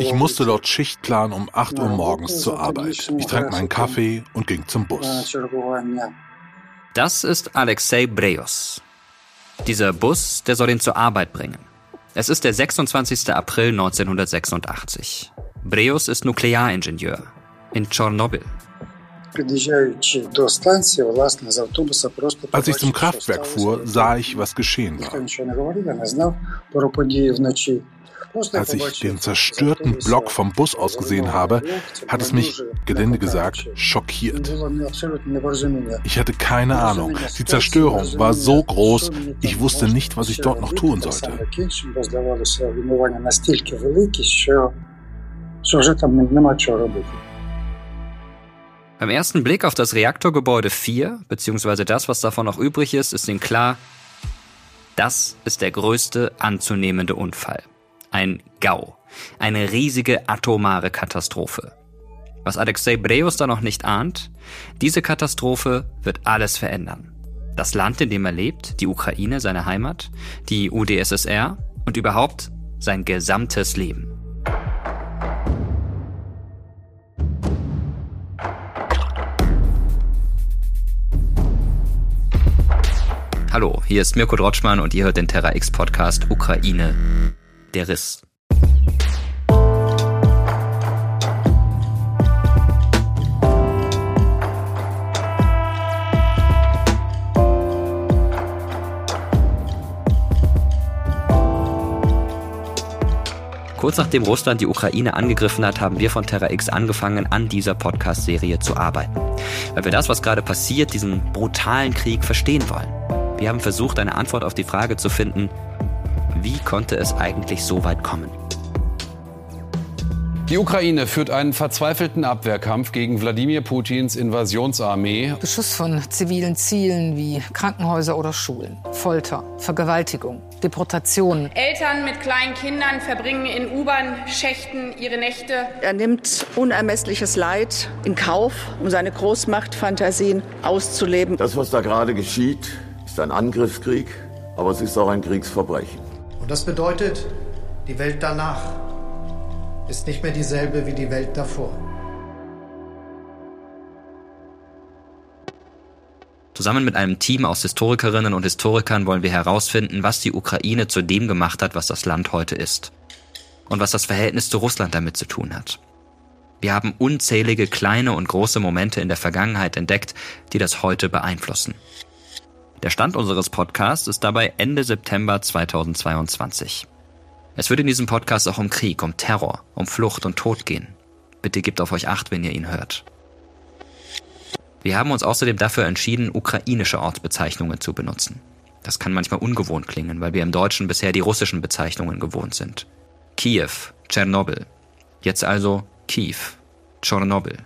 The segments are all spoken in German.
Ich musste dort Schicht planen um 8 Uhr morgens zur Arbeit. Ich trank meinen Kaffee und ging zum Bus. Das ist Alexei Brejos. Dieser Bus, der soll ihn zur Arbeit bringen. Es ist der 26. April 1986. Brejos ist Nuklearingenieur in Tschernobyl. Als ich zum Kraftwerk fuhr, sah ich, was geschehen war. Als ich den zerstörten Block vom Bus aus gesehen habe, hat es mich, gelinde gesagt, schockiert. Ich hatte keine Ahnung. Die Zerstörung war so groß, ich wusste nicht, was ich dort noch tun sollte. Beim ersten Blick auf das Reaktorgebäude 4, beziehungsweise das, was davon noch übrig ist, ist ihm klar, das ist der größte anzunehmende Unfall. Ein GAU. Eine riesige atomare Katastrophe. Was Alexei Breus da noch nicht ahnt, diese Katastrophe wird alles verändern. Das Land, in dem er lebt, die Ukraine, seine Heimat, die UdSSR und überhaupt sein gesamtes Leben. Hallo, hier ist Mirko Drotschmann und ihr hört den Terra X Podcast Ukraine der Riss. Kurz nachdem Russland die Ukraine angegriffen hat, haben wir von Terra X angefangen, an dieser Podcast-Serie zu arbeiten. Weil wir das, was gerade passiert, diesen brutalen Krieg verstehen wollen. Wir haben versucht, eine Antwort auf die Frage zu finden, wie konnte es eigentlich so weit kommen? Die Ukraine führt einen verzweifelten Abwehrkampf gegen Wladimir Putins Invasionsarmee. Beschuss von zivilen Zielen wie Krankenhäuser oder Schulen, Folter, Vergewaltigung, Deportationen. Eltern mit kleinen Kindern verbringen in U-Bahn-Schächten ihre Nächte. Er nimmt unermessliches Leid in Kauf, um seine Großmachtfantasien auszuleben. Das, was da gerade geschieht, ist ein Angriffskrieg, aber es ist auch ein Kriegsverbrechen. Und das bedeutet, die Welt danach ist nicht mehr dieselbe wie die Welt davor. Zusammen mit einem Team aus Historikerinnen und Historikern wollen wir herausfinden, was die Ukraine zu dem gemacht hat, was das Land heute ist. Und was das Verhältnis zu Russland damit zu tun hat. Wir haben unzählige kleine und große Momente in der Vergangenheit entdeckt, die das heute beeinflussen. Der Stand unseres Podcasts ist dabei Ende September 2022. Es wird in diesem Podcast auch um Krieg, um Terror, um Flucht und Tod gehen. Bitte gebt auf euch acht, wenn ihr ihn hört. Wir haben uns außerdem dafür entschieden, ukrainische Ortsbezeichnungen zu benutzen. Das kann manchmal ungewohnt klingen, weil wir im Deutschen bisher die russischen Bezeichnungen gewohnt sind. Kiew, Tschernobyl. Jetzt also Kiew, Tschernobyl.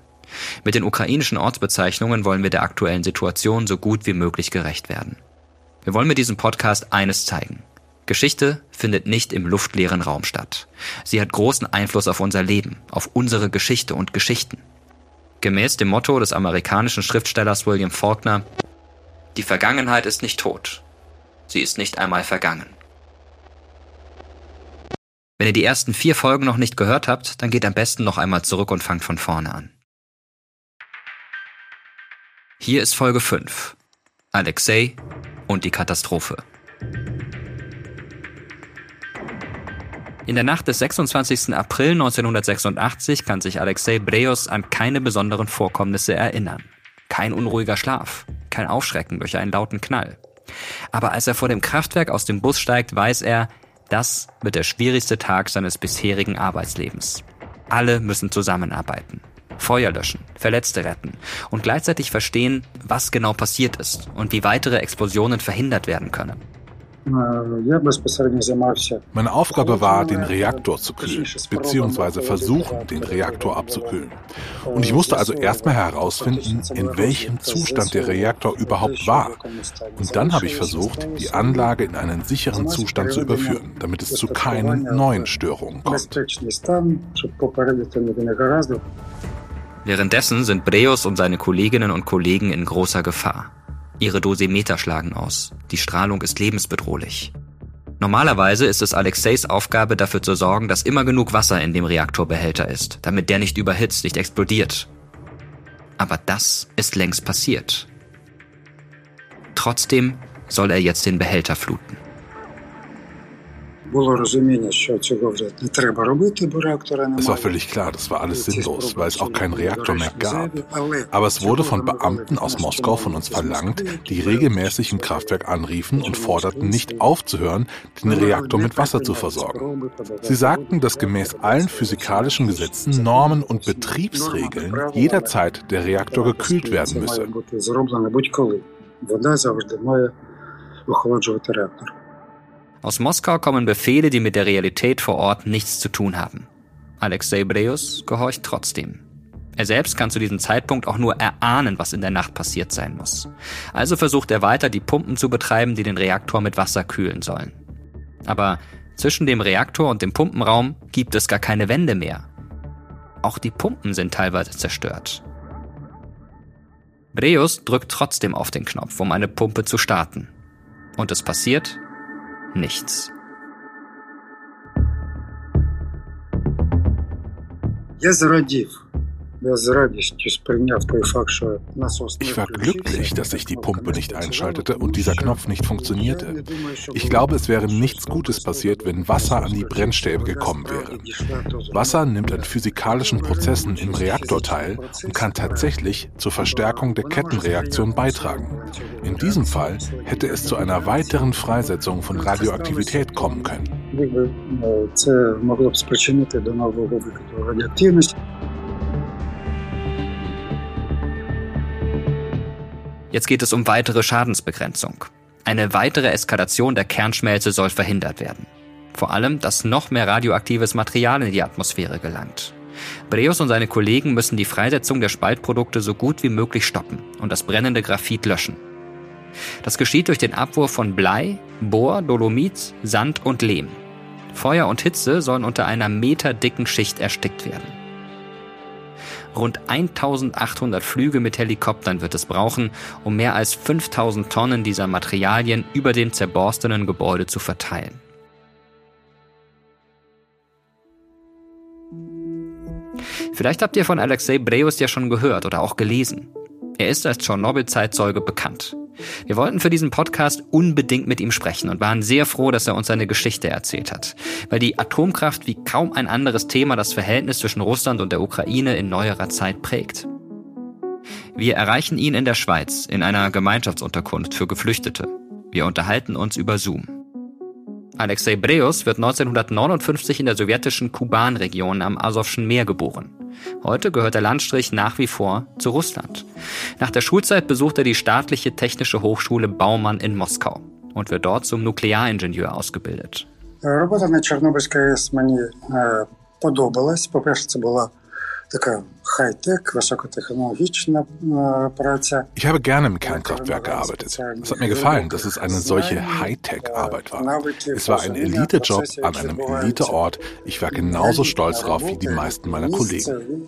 Mit den ukrainischen Ortsbezeichnungen wollen wir der aktuellen Situation so gut wie möglich gerecht werden. Wir wollen mit diesem Podcast eines zeigen. Geschichte findet nicht im luftleeren Raum statt. Sie hat großen Einfluss auf unser Leben, auf unsere Geschichte und Geschichten. Gemäß dem Motto des amerikanischen Schriftstellers William Faulkner, die Vergangenheit ist nicht tot. Sie ist nicht einmal vergangen. Wenn ihr die ersten vier Folgen noch nicht gehört habt, dann geht am besten noch einmal zurück und fangt von vorne an. Hier ist Folge 5. Alexei und die Katastrophe. In der Nacht des 26. April 1986 kann sich Alexei Breos an keine besonderen Vorkommnisse erinnern. Kein unruhiger Schlaf, kein Aufschrecken durch einen lauten Knall. Aber als er vor dem Kraftwerk aus dem Bus steigt, weiß er, das wird der schwierigste Tag seines bisherigen Arbeitslebens. Alle müssen zusammenarbeiten. Feuer löschen, Verletzte retten und gleichzeitig verstehen, was genau passiert ist und wie weitere Explosionen verhindert werden können. Meine Aufgabe war, den Reaktor zu kühlen, beziehungsweise versuchen, den Reaktor abzukühlen. Und ich musste also erstmal herausfinden, in welchem Zustand der Reaktor überhaupt war. Und dann habe ich versucht, die Anlage in einen sicheren Zustand zu überführen, damit es zu keinen neuen Störungen kommt. Währenddessen sind Breus und seine Kolleginnen und Kollegen in großer Gefahr. Ihre Dosimeter schlagen aus. Die Strahlung ist lebensbedrohlich. Normalerweise ist es Alexeis Aufgabe, dafür zu sorgen, dass immer genug Wasser in dem Reaktorbehälter ist, damit der nicht überhitzt, nicht explodiert. Aber das ist längst passiert. Trotzdem soll er jetzt den Behälter fluten. Es war völlig klar, das war alles sinnlos, weil es auch keinen Reaktor mehr gab. Aber es wurde von Beamten aus Moskau von uns verlangt, die regelmäßig im Kraftwerk anriefen und forderten, nicht aufzuhören, den Reaktor mit Wasser zu versorgen. Sie sagten, dass gemäß allen physikalischen Gesetzen, Normen und Betriebsregeln jederzeit der Reaktor gekühlt werden müsse. Aus Moskau kommen Befehle, die mit der Realität vor Ort nichts zu tun haben. Alexei Breus gehorcht trotzdem. Er selbst kann zu diesem Zeitpunkt auch nur erahnen, was in der Nacht passiert sein muss. Also versucht er weiter, die Pumpen zu betreiben, die den Reaktor mit Wasser kühlen sollen. Aber zwischen dem Reaktor und dem Pumpenraum gibt es gar keine Wände mehr. Auch die Pumpen sind teilweise zerstört. Breus drückt trotzdem auf den Knopf, um eine Pumpe zu starten. Und es passiert nichts. Я зрадів. ich war glücklich, dass ich die Pumpe nicht einschaltete und dieser Knopf nicht funktionierte. Ich glaube, es wäre nichts Gutes passiert, wenn Wasser an die Brennstäbe gekommen wäre. Wasser nimmt an physikalischen Prozessen im Reaktor teil und kann tatsächlich zur Verstärkung der Kettenreaktion beitragen. In diesem Fall hätte es zu einer weiteren Freisetzung von Radioaktivität kommen können. Jetzt geht es um weitere Schadensbegrenzung. Eine weitere Eskalation der Kernschmelze soll verhindert werden. Vor allem, dass noch mehr radioaktives Material in die Atmosphäre gelangt. Breus und seine Kollegen müssen die Freisetzung der Spaltprodukte so gut wie möglich stoppen und das brennende Graphit löschen. Das geschieht durch den Abwurf von Blei, Bohr, Dolomit, Sand und Lehm. Feuer und Hitze sollen unter einer meterdicken Schicht erstickt werden. Rund 1800 Flüge mit Helikoptern wird es brauchen, um mehr als 5000 Tonnen dieser Materialien über dem zerborstenen Gebäude zu verteilen. Vielleicht habt ihr von Alexei Breus ja schon gehört oder auch gelesen. Er ist als Tschernobyl-Zeitzeuge bekannt. Wir wollten für diesen Podcast unbedingt mit ihm sprechen und waren sehr froh, dass er uns seine Geschichte erzählt hat, weil die Atomkraft wie kaum ein anderes Thema das Verhältnis zwischen Russland und der Ukraine in neuerer Zeit prägt. Wir erreichen ihn in der Schweiz in einer Gemeinschaftsunterkunft für Geflüchtete. Wir unterhalten uns über Zoom. Alexei Breus wird 1959 in der sowjetischen Kuban-Region am Asowschen Meer geboren. Heute gehört der Landstrich nach wie vor zu Russland. Nach der Schulzeit besucht er die staatliche technische Hochschule Baumann in Moskau und wird dort zum Nuklearingenieur ausgebildet. Робота на Чорнобильській АЕС мені подобалась. По-перше, це була ich habe gerne im Kernkraftwerk gearbeitet. Es hat mir gefallen, dass es eine solche Hightech-Arbeit war. Es war ein Elite-Job an einem Elite-Ort. Ich war genauso stolz darauf wie die meisten meiner Kollegen.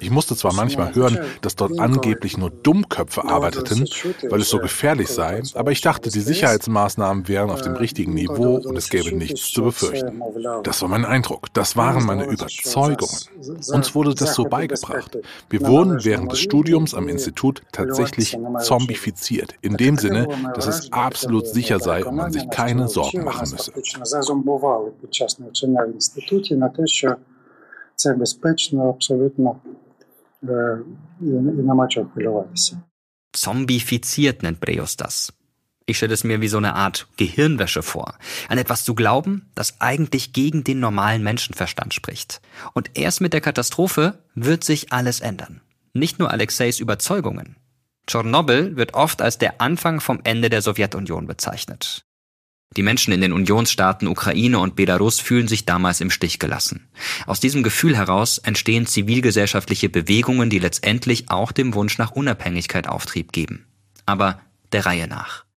Ich musste zwar manchmal hören, dass dort angeblich nur Dummköpfe arbeiteten, weil es so gefährlich sei, aber ich dachte, die Sicherheitsmaßnahmen wären auf dem richtigen Niveau und es gäbe nichts zu befürchten. Das war mein Eindruck. Das waren meine Überzeugungen. Uns wurde das so beigebracht. Wir wurden während des Studiums am Institut tatsächlich zombifiziert, in dem Sinne, dass es absolut sicher sei und man sich keine Sorgen machen müsse. Це безпечно абсолютно і нема чого хвилюватися. Zombifiziert nennt Breus das. Ich stelle es mir wie so eine Art Gehirnwäsche vor. An etwas zu glauben, das eigentlich gegen den normalen Menschenverstand spricht. Und erst mit der Katastrophe wird sich alles ändern. Nicht nur Alexeis Überzeugungen. Tschernobyl wird oft als der Anfang vom Ende der Sowjetunion bezeichnet. Die Menschen in den Unionsstaaten Ukraine und Belarus fühlen sich damals im Stich gelassen. Aus diesem Gefühl heraus entstehen zivilgesellschaftliche Bewegungen, die letztendlich auch dem Wunsch nach Unabhängigkeit Auftrieb geben. Aber der Reihe nach.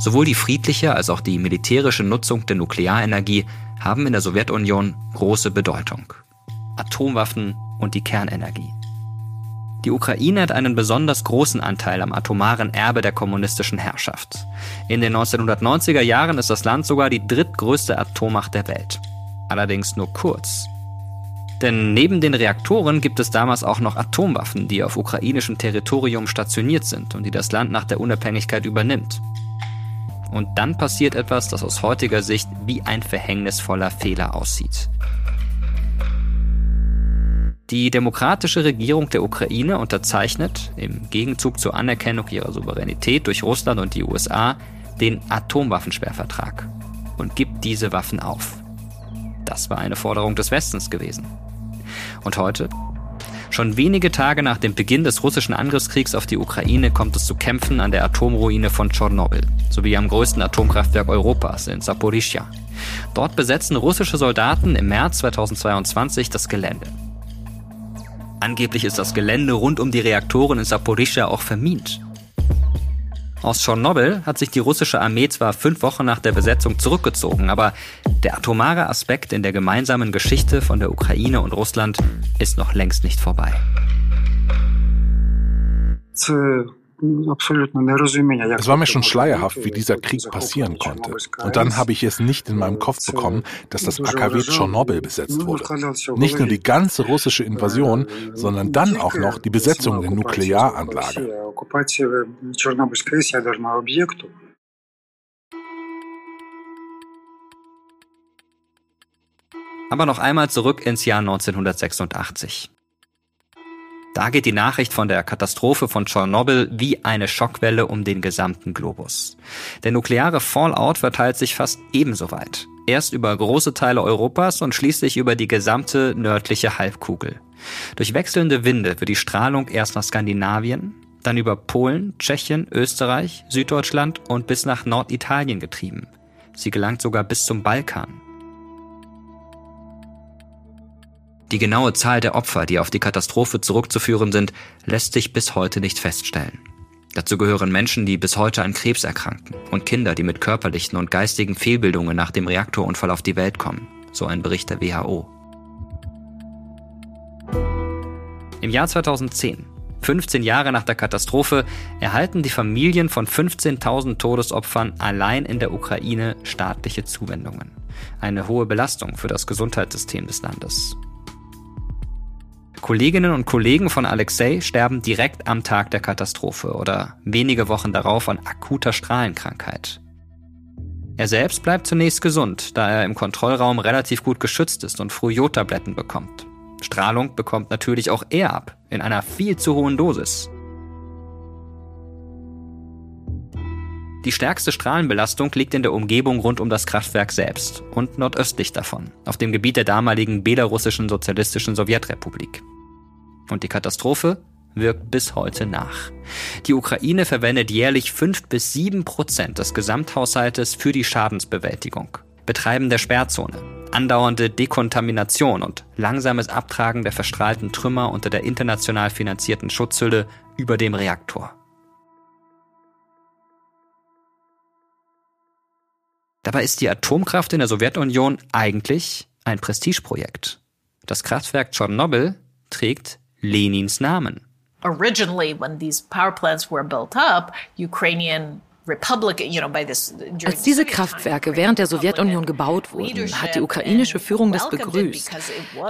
Sowohl die friedliche als auch die militärische Nutzung der Nuklearenergie haben in der Sowjetunion große Bedeutung. Atomwaffen und die Kernenergie. Die Ukraine hat einen besonders großen Anteil am atomaren Erbe der kommunistischen Herrschaft. In den 1990er Jahren ist das Land sogar die drittgrößte Atommacht der Welt. Allerdings nur kurz. Denn neben den Reaktoren gibt es damals auch noch Atomwaffen, die auf ukrainischem Territorium stationiert sind und die das Land nach der Unabhängigkeit übernimmt. Und dann passiert etwas, das aus heutiger Sicht wie ein verhängnisvoller Fehler aussieht. Die demokratische Regierung der Ukraine unterzeichnet, im Gegenzug zur Anerkennung ihrer Souveränität durch Russland und die USA, den Atomwaffensperrvertrag und gibt diese Waffen auf. Das war eine Forderung des Westens gewesen. Und heute? Schon wenige Tage nach dem Beginn des russischen Angriffskriegs auf die Ukraine kommt es zu Kämpfen an der Atomruine von Tschernobyl sowie am größten Atomkraftwerk Europas in Saporischja. Dort besetzen russische Soldaten im März 2022 das Gelände. Angeblich ist das Gelände rund um die Reaktoren in Saporischschja auch vermint. Aus Tschernobyl hat sich die russische Armee zwar fünf Wochen nach der Besetzung zurückgezogen, aber der atomare Aspekt in der gemeinsamen Geschichte von der Ukraine und Russland ist noch längst nicht vorbei. Es war mir schon schleierhaft, wie dieser Krieg passieren konnte. Und dann habe ich es nicht in meinem Kopf bekommen, dass das AKW Tschernobyl besetzt wurde. Nicht nur die ganze russische Invasion, sondern dann auch noch die Besetzung der Nuklearanlage. Aber noch einmal zurück ins Jahr 1986. Da geht die Nachricht von der Katastrophe von Tschernobyl wie eine Schockwelle um den gesamten Globus. Der nukleare Fallout verteilt sich fast ebenso weit. Erst über große Teile Europas und schließlich über die gesamte nördliche Halbkugel. Durch wechselnde Winde wird die Strahlung erst nach Skandinavien, dann über Polen, Tschechien, Österreich, Süddeutschland und bis nach Norditalien getrieben. Sie gelangt sogar bis zum Balkan. Die genaue Zahl der Opfer, die auf die Katastrophe zurückzuführen sind, lässt sich bis heute nicht feststellen. Dazu gehören Menschen, die bis heute an Krebs erkranken und Kinder, die mit körperlichen und geistigen Fehlbildungen nach dem Reaktorunfall auf die Welt kommen, so ein Bericht der WHO. Im Jahr 2010, 15 Jahre nach der Katastrophe, erhalten die Familien von 15.000 Todesopfern allein in der Ukraine staatliche Zuwendungen. Eine hohe Belastung für das Gesundheitssystem des Landes. Kolleginnen und Kollegen von Alexei sterben direkt am Tag der Katastrophe oder wenige Wochen darauf an akuter Strahlenkrankheit. Er selbst bleibt zunächst gesund, da er im Kontrollraum relativ gut geschützt ist und früh Jodtabletten bekommt. Strahlung bekommt natürlich auch er ab, in einer viel zu hohen Dosis. Die stärkste Strahlenbelastung liegt in der Umgebung rund um das Kraftwerk selbst und nordöstlich davon, auf dem Gebiet der damaligen belarussischen sozialistischen Sowjetrepublik. Und die Katastrophe wirkt bis heute nach. Die Ukraine verwendet jährlich fünf bis sieben Prozent des Gesamthaushaltes für die Schadensbewältigung. Betreiben der Sperrzone, andauernde Dekontamination und langsames Abtragen der verstrahlten Trümmer unter der international finanzierten Schutzhülle über dem Reaktor. Dabei ist die Atomkraft in der Sowjetunion eigentlich ein Prestigeprojekt. Das Kraftwerk Tschernobyl trägt Lenins Namen. Originally, when these power plants were built up, Ukrainian als diese Kraftwerke während der Sowjetunion gebaut wurden, hat die ukrainische Führung das begrüßt.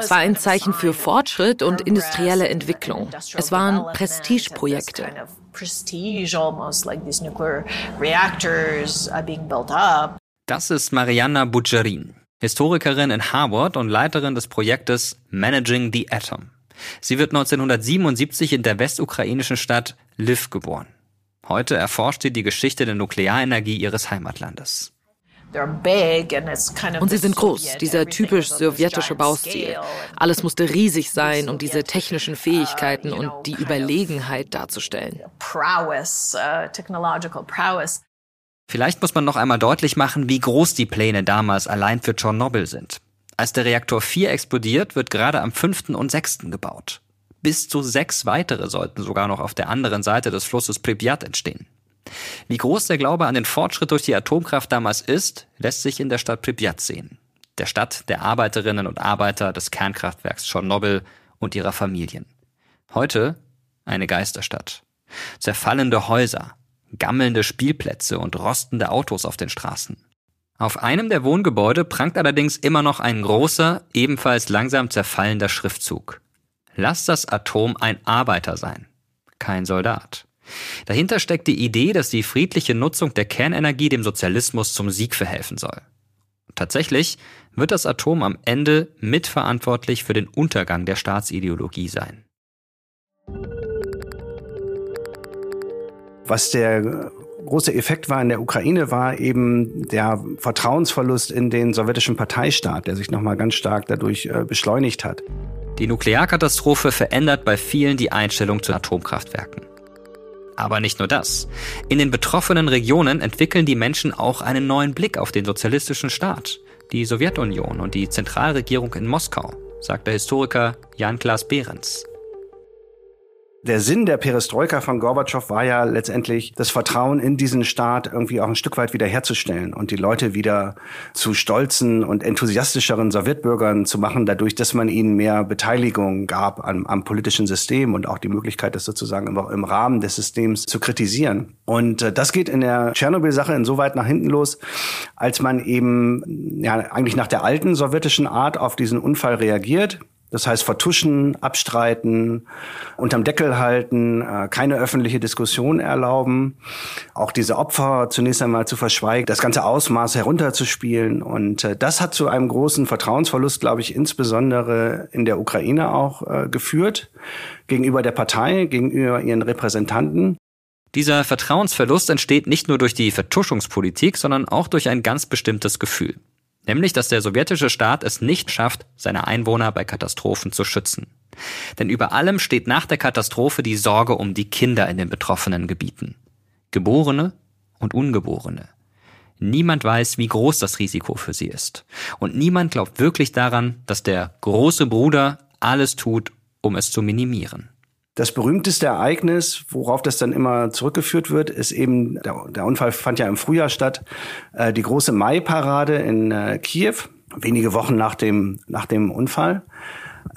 Es war ein Zeichen für Fortschritt und industrielle Entwicklung. Es waren Prestigeprojekte. Das ist Mariana Budjarin, Historikerin in Harvard und Leiterin des Projektes Managing the Atom. Sie wird 1977 in der westukrainischen Stadt Lviv geboren. Heute erforscht sie die Geschichte der Nuklearenergie ihres Heimatlandes. Und sie sind groß, dieser typisch sowjetische Baustil. Alles musste riesig sein, um diese technischen Fähigkeiten und die Überlegenheit darzustellen. Vielleicht muss man noch einmal deutlich machen, wie groß die Pläne damals allein für Tschernobyl sind. Als der Reaktor 4 explodiert, wird gerade am 5. und 6. gebaut. Bis zu sechs weitere sollten sogar noch auf der anderen Seite des Flusses Pripyat entstehen. Wie groß der Glaube an den Fortschritt durch die Atomkraft damals ist, lässt sich in der Stadt Pripyat sehen. Der Stadt der Arbeiterinnen und Arbeiter des Kernkraftwerks Tschernobyl und ihrer Familien. Heute eine Geisterstadt. Zerfallende Häuser, gammelnde Spielplätze und rostende Autos auf den Straßen. Auf einem der Wohngebäude prangt allerdings immer noch ein großer, ebenfalls langsam zerfallender Schriftzug. Lass das Atom ein Arbeiter sein, kein Soldat. Dahinter steckt die Idee, dass die friedliche Nutzung der Kernenergie dem Sozialismus zum Sieg verhelfen soll. Tatsächlich wird das Atom am Ende mitverantwortlich für den Untergang der Staatsideologie sein. Was der große Effekt war in der Ukraine, war eben der Vertrauensverlust in den sowjetischen Parteistaat, der sich nochmal ganz stark dadurch äh, beschleunigt hat. Die Nuklearkatastrophe verändert bei vielen die Einstellung zu Atomkraftwerken. Aber nicht nur das. In den betroffenen Regionen entwickeln die Menschen auch einen neuen Blick auf den sozialistischen Staat, die Sowjetunion und die Zentralregierung in Moskau, sagt der Historiker Jan-Klaas Behrens. Der Sinn der Perestroika von Gorbatschow war ja letztendlich, das Vertrauen in diesen Staat irgendwie auch ein Stück weit wiederherzustellen und die Leute wieder zu stolzen und enthusiastischeren Sowjetbürgern zu machen, dadurch, dass man ihnen mehr Beteiligung gab am, am politischen System und auch die Möglichkeit, das sozusagen im, im Rahmen des Systems zu kritisieren. Und äh, das geht in der Tschernobyl-Sache insoweit nach hinten los, als man eben ja eigentlich nach der alten sowjetischen Art auf diesen Unfall reagiert das heißt vertuschen, abstreiten, unterm Deckel halten, äh, keine öffentliche Diskussion erlauben, auch diese Opfer zunächst einmal zu verschweigen, das ganze Ausmaß herunterzuspielen. Und äh, das hat zu einem großen Vertrauensverlust, glaube ich, insbesondere in der Ukraine auch äh, geführt, gegenüber der Partei, gegenüber ihren Repräsentanten. Dieser Vertrauensverlust entsteht nicht nur durch die Vertuschungspolitik, sondern auch durch ein ganz bestimmtes Gefühl. Nämlich, dass der sowjetische Staat es nicht schafft, seine Einwohner bei Katastrophen zu schützen. Denn über allem steht nach der Katastrophe die Sorge um die Kinder in den betroffenen Gebieten. Geborene und Ungeborene. Niemand weiß, wie groß das Risiko für sie ist. Und niemand glaubt wirklich daran, dass der große Bruder alles tut, um es zu minimieren. Das berühmteste Ereignis, worauf das dann immer zurückgeführt wird, ist eben, der, der Unfall fand ja im Frühjahr statt, äh, die große Mai-Parade in äh, Kiew, wenige Wochen nach dem, nach dem Unfall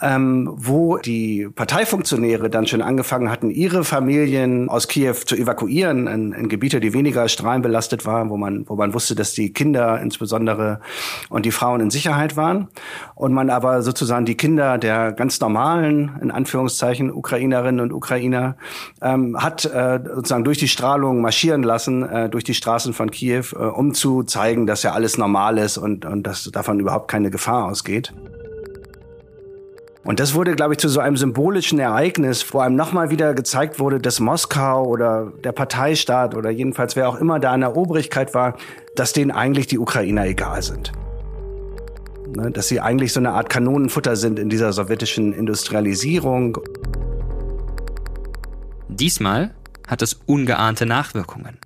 ähm, wo die Parteifunktionäre dann schon angefangen hatten, ihre Familien aus Kiew zu evakuieren in, in Gebiete, die weniger strahlenbelastet waren, wo man, wo man wusste, dass die Kinder insbesondere und die Frauen in Sicherheit waren. Und man aber sozusagen die Kinder der ganz normalen, in Anführungszeichen, Ukrainerinnen und Ukrainer ähm, hat äh, sozusagen durch die Strahlung marschieren lassen, äh, durch die Straßen von Kiew, äh, um zu zeigen, dass ja alles normal ist und, und dass davon überhaupt keine Gefahr ausgeht. Und das wurde, glaube ich, zu so einem symbolischen Ereignis, wo einem nochmal wieder gezeigt wurde, dass Moskau oder der Parteistaat oder jedenfalls wer auch immer da an der Obrigkeit war, dass denen eigentlich die Ukrainer egal sind. Ne, dass sie eigentlich so eine Art Kanonenfutter sind in dieser sowjetischen Industrialisierung. Diesmal hat es ungeahnte Nachwirkungen.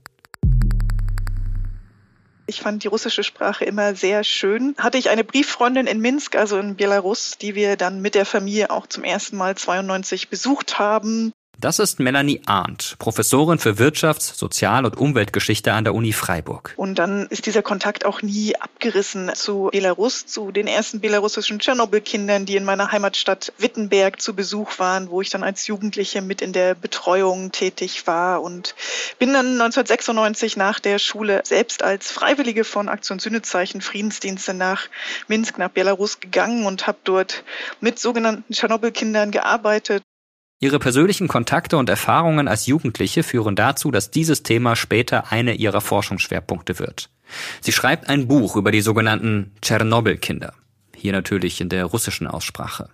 Ich fand die russische Sprache immer sehr schön. Hatte ich eine Brieffreundin in Minsk, also in Belarus, die wir dann mit der Familie auch zum ersten Mal 92 besucht haben. Das ist Melanie Arndt, Professorin für Wirtschafts-, Sozial- und Umweltgeschichte an der Uni Freiburg. Und dann ist dieser Kontakt auch nie abgerissen zu Belarus, zu den ersten belarussischen Tschernobyl-Kindern, die in meiner Heimatstadt Wittenberg zu Besuch waren, wo ich dann als Jugendliche mit in der Betreuung tätig war und bin dann 1996 nach der Schule selbst als Freiwillige von Aktion Sühnezeichen Friedensdienste nach Minsk, nach Belarus gegangen und habe dort mit sogenannten Tschernobyl-Kindern gearbeitet. Ihre persönlichen Kontakte und Erfahrungen als Jugendliche führen dazu, dass dieses Thema später eine ihrer Forschungsschwerpunkte wird. Sie schreibt ein Buch über die sogenannten Tschernobyl-Kinder. Hier natürlich in der russischen Aussprache.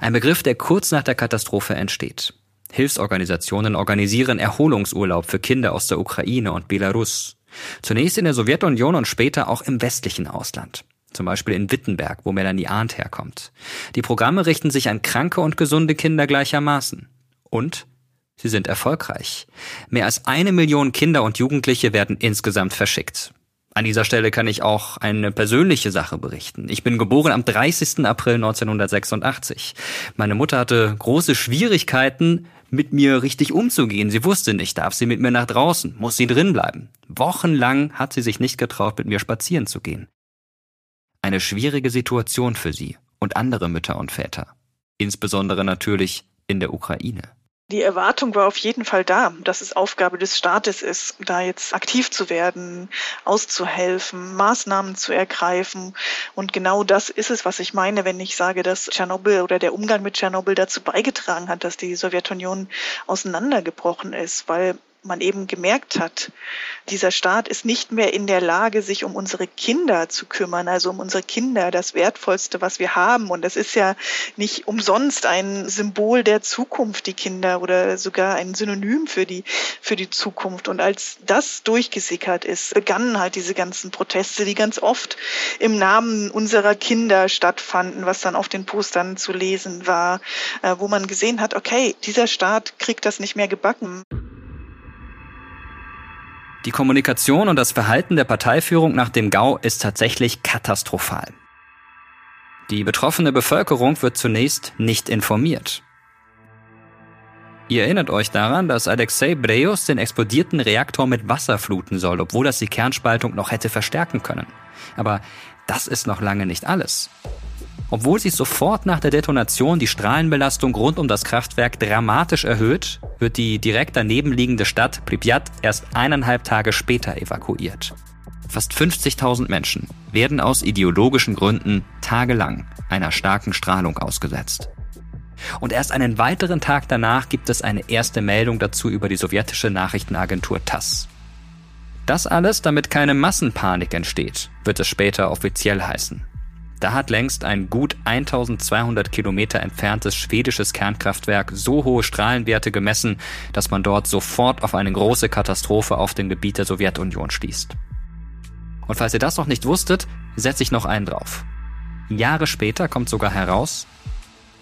Ein Begriff, der kurz nach der Katastrophe entsteht. Hilfsorganisationen organisieren Erholungsurlaub für Kinder aus der Ukraine und Belarus. Zunächst in der Sowjetunion und später auch im westlichen Ausland zum Beispiel in Wittenberg, wo Melanie Arndt herkommt. Die Programme richten sich an kranke und gesunde Kinder gleichermaßen. Und sie sind erfolgreich. Mehr als eine Million Kinder und Jugendliche werden insgesamt verschickt. An dieser Stelle kann ich auch eine persönliche Sache berichten. Ich bin geboren am 30. April 1986. Meine Mutter hatte große Schwierigkeiten, mit mir richtig umzugehen. Sie wusste nicht, darf sie mit mir nach draußen, muss sie drin bleiben. Wochenlang hat sie sich nicht getraut, mit mir spazieren zu gehen. Eine schwierige Situation für sie und andere Mütter und Väter. Insbesondere natürlich in der Ukraine. Die Erwartung war auf jeden Fall da, dass es Aufgabe des Staates ist, da jetzt aktiv zu werden, auszuhelfen, Maßnahmen zu ergreifen. Und genau das ist es, was ich meine, wenn ich sage, dass Tschernobyl oder der Umgang mit Tschernobyl dazu beigetragen hat, dass die Sowjetunion auseinandergebrochen ist, weil man eben gemerkt hat, dieser Staat ist nicht mehr in der Lage, sich um unsere Kinder zu kümmern, also um unsere Kinder, das Wertvollste, was wir haben. Und das ist ja nicht umsonst ein Symbol der Zukunft, die Kinder, oder sogar ein Synonym für die, für die Zukunft. Und als das durchgesickert ist, begannen halt diese ganzen Proteste, die ganz oft im Namen unserer Kinder stattfanden, was dann auf den Postern zu lesen war, äh, wo man gesehen hat, okay, dieser Staat kriegt das nicht mehr gebacken. Die Kommunikation und das Verhalten der Parteiführung nach dem Gau ist tatsächlich katastrophal. Die betroffene Bevölkerung wird zunächst nicht informiert. Ihr erinnert euch daran, dass Alexei Breus den explodierten Reaktor mit Wasser fluten soll, obwohl das die Kernspaltung noch hätte verstärken können. Aber das ist noch lange nicht alles. Obwohl sich sofort nach der Detonation die Strahlenbelastung rund um das Kraftwerk dramatisch erhöht, wird die direkt daneben liegende Stadt Pripyat erst eineinhalb Tage später evakuiert. Fast 50.000 Menschen werden aus ideologischen Gründen tagelang einer starken Strahlung ausgesetzt. Und erst einen weiteren Tag danach gibt es eine erste Meldung dazu über die sowjetische Nachrichtenagentur TASS. Das alles, damit keine Massenpanik entsteht, wird es später offiziell heißen. Da hat längst ein gut 1200 Kilometer entferntes schwedisches Kernkraftwerk so hohe Strahlenwerte gemessen, dass man dort sofort auf eine große Katastrophe auf dem Gebiet der Sowjetunion schließt. Und falls ihr das noch nicht wusstet, setze ich noch einen drauf. Jahre später kommt sogar heraus,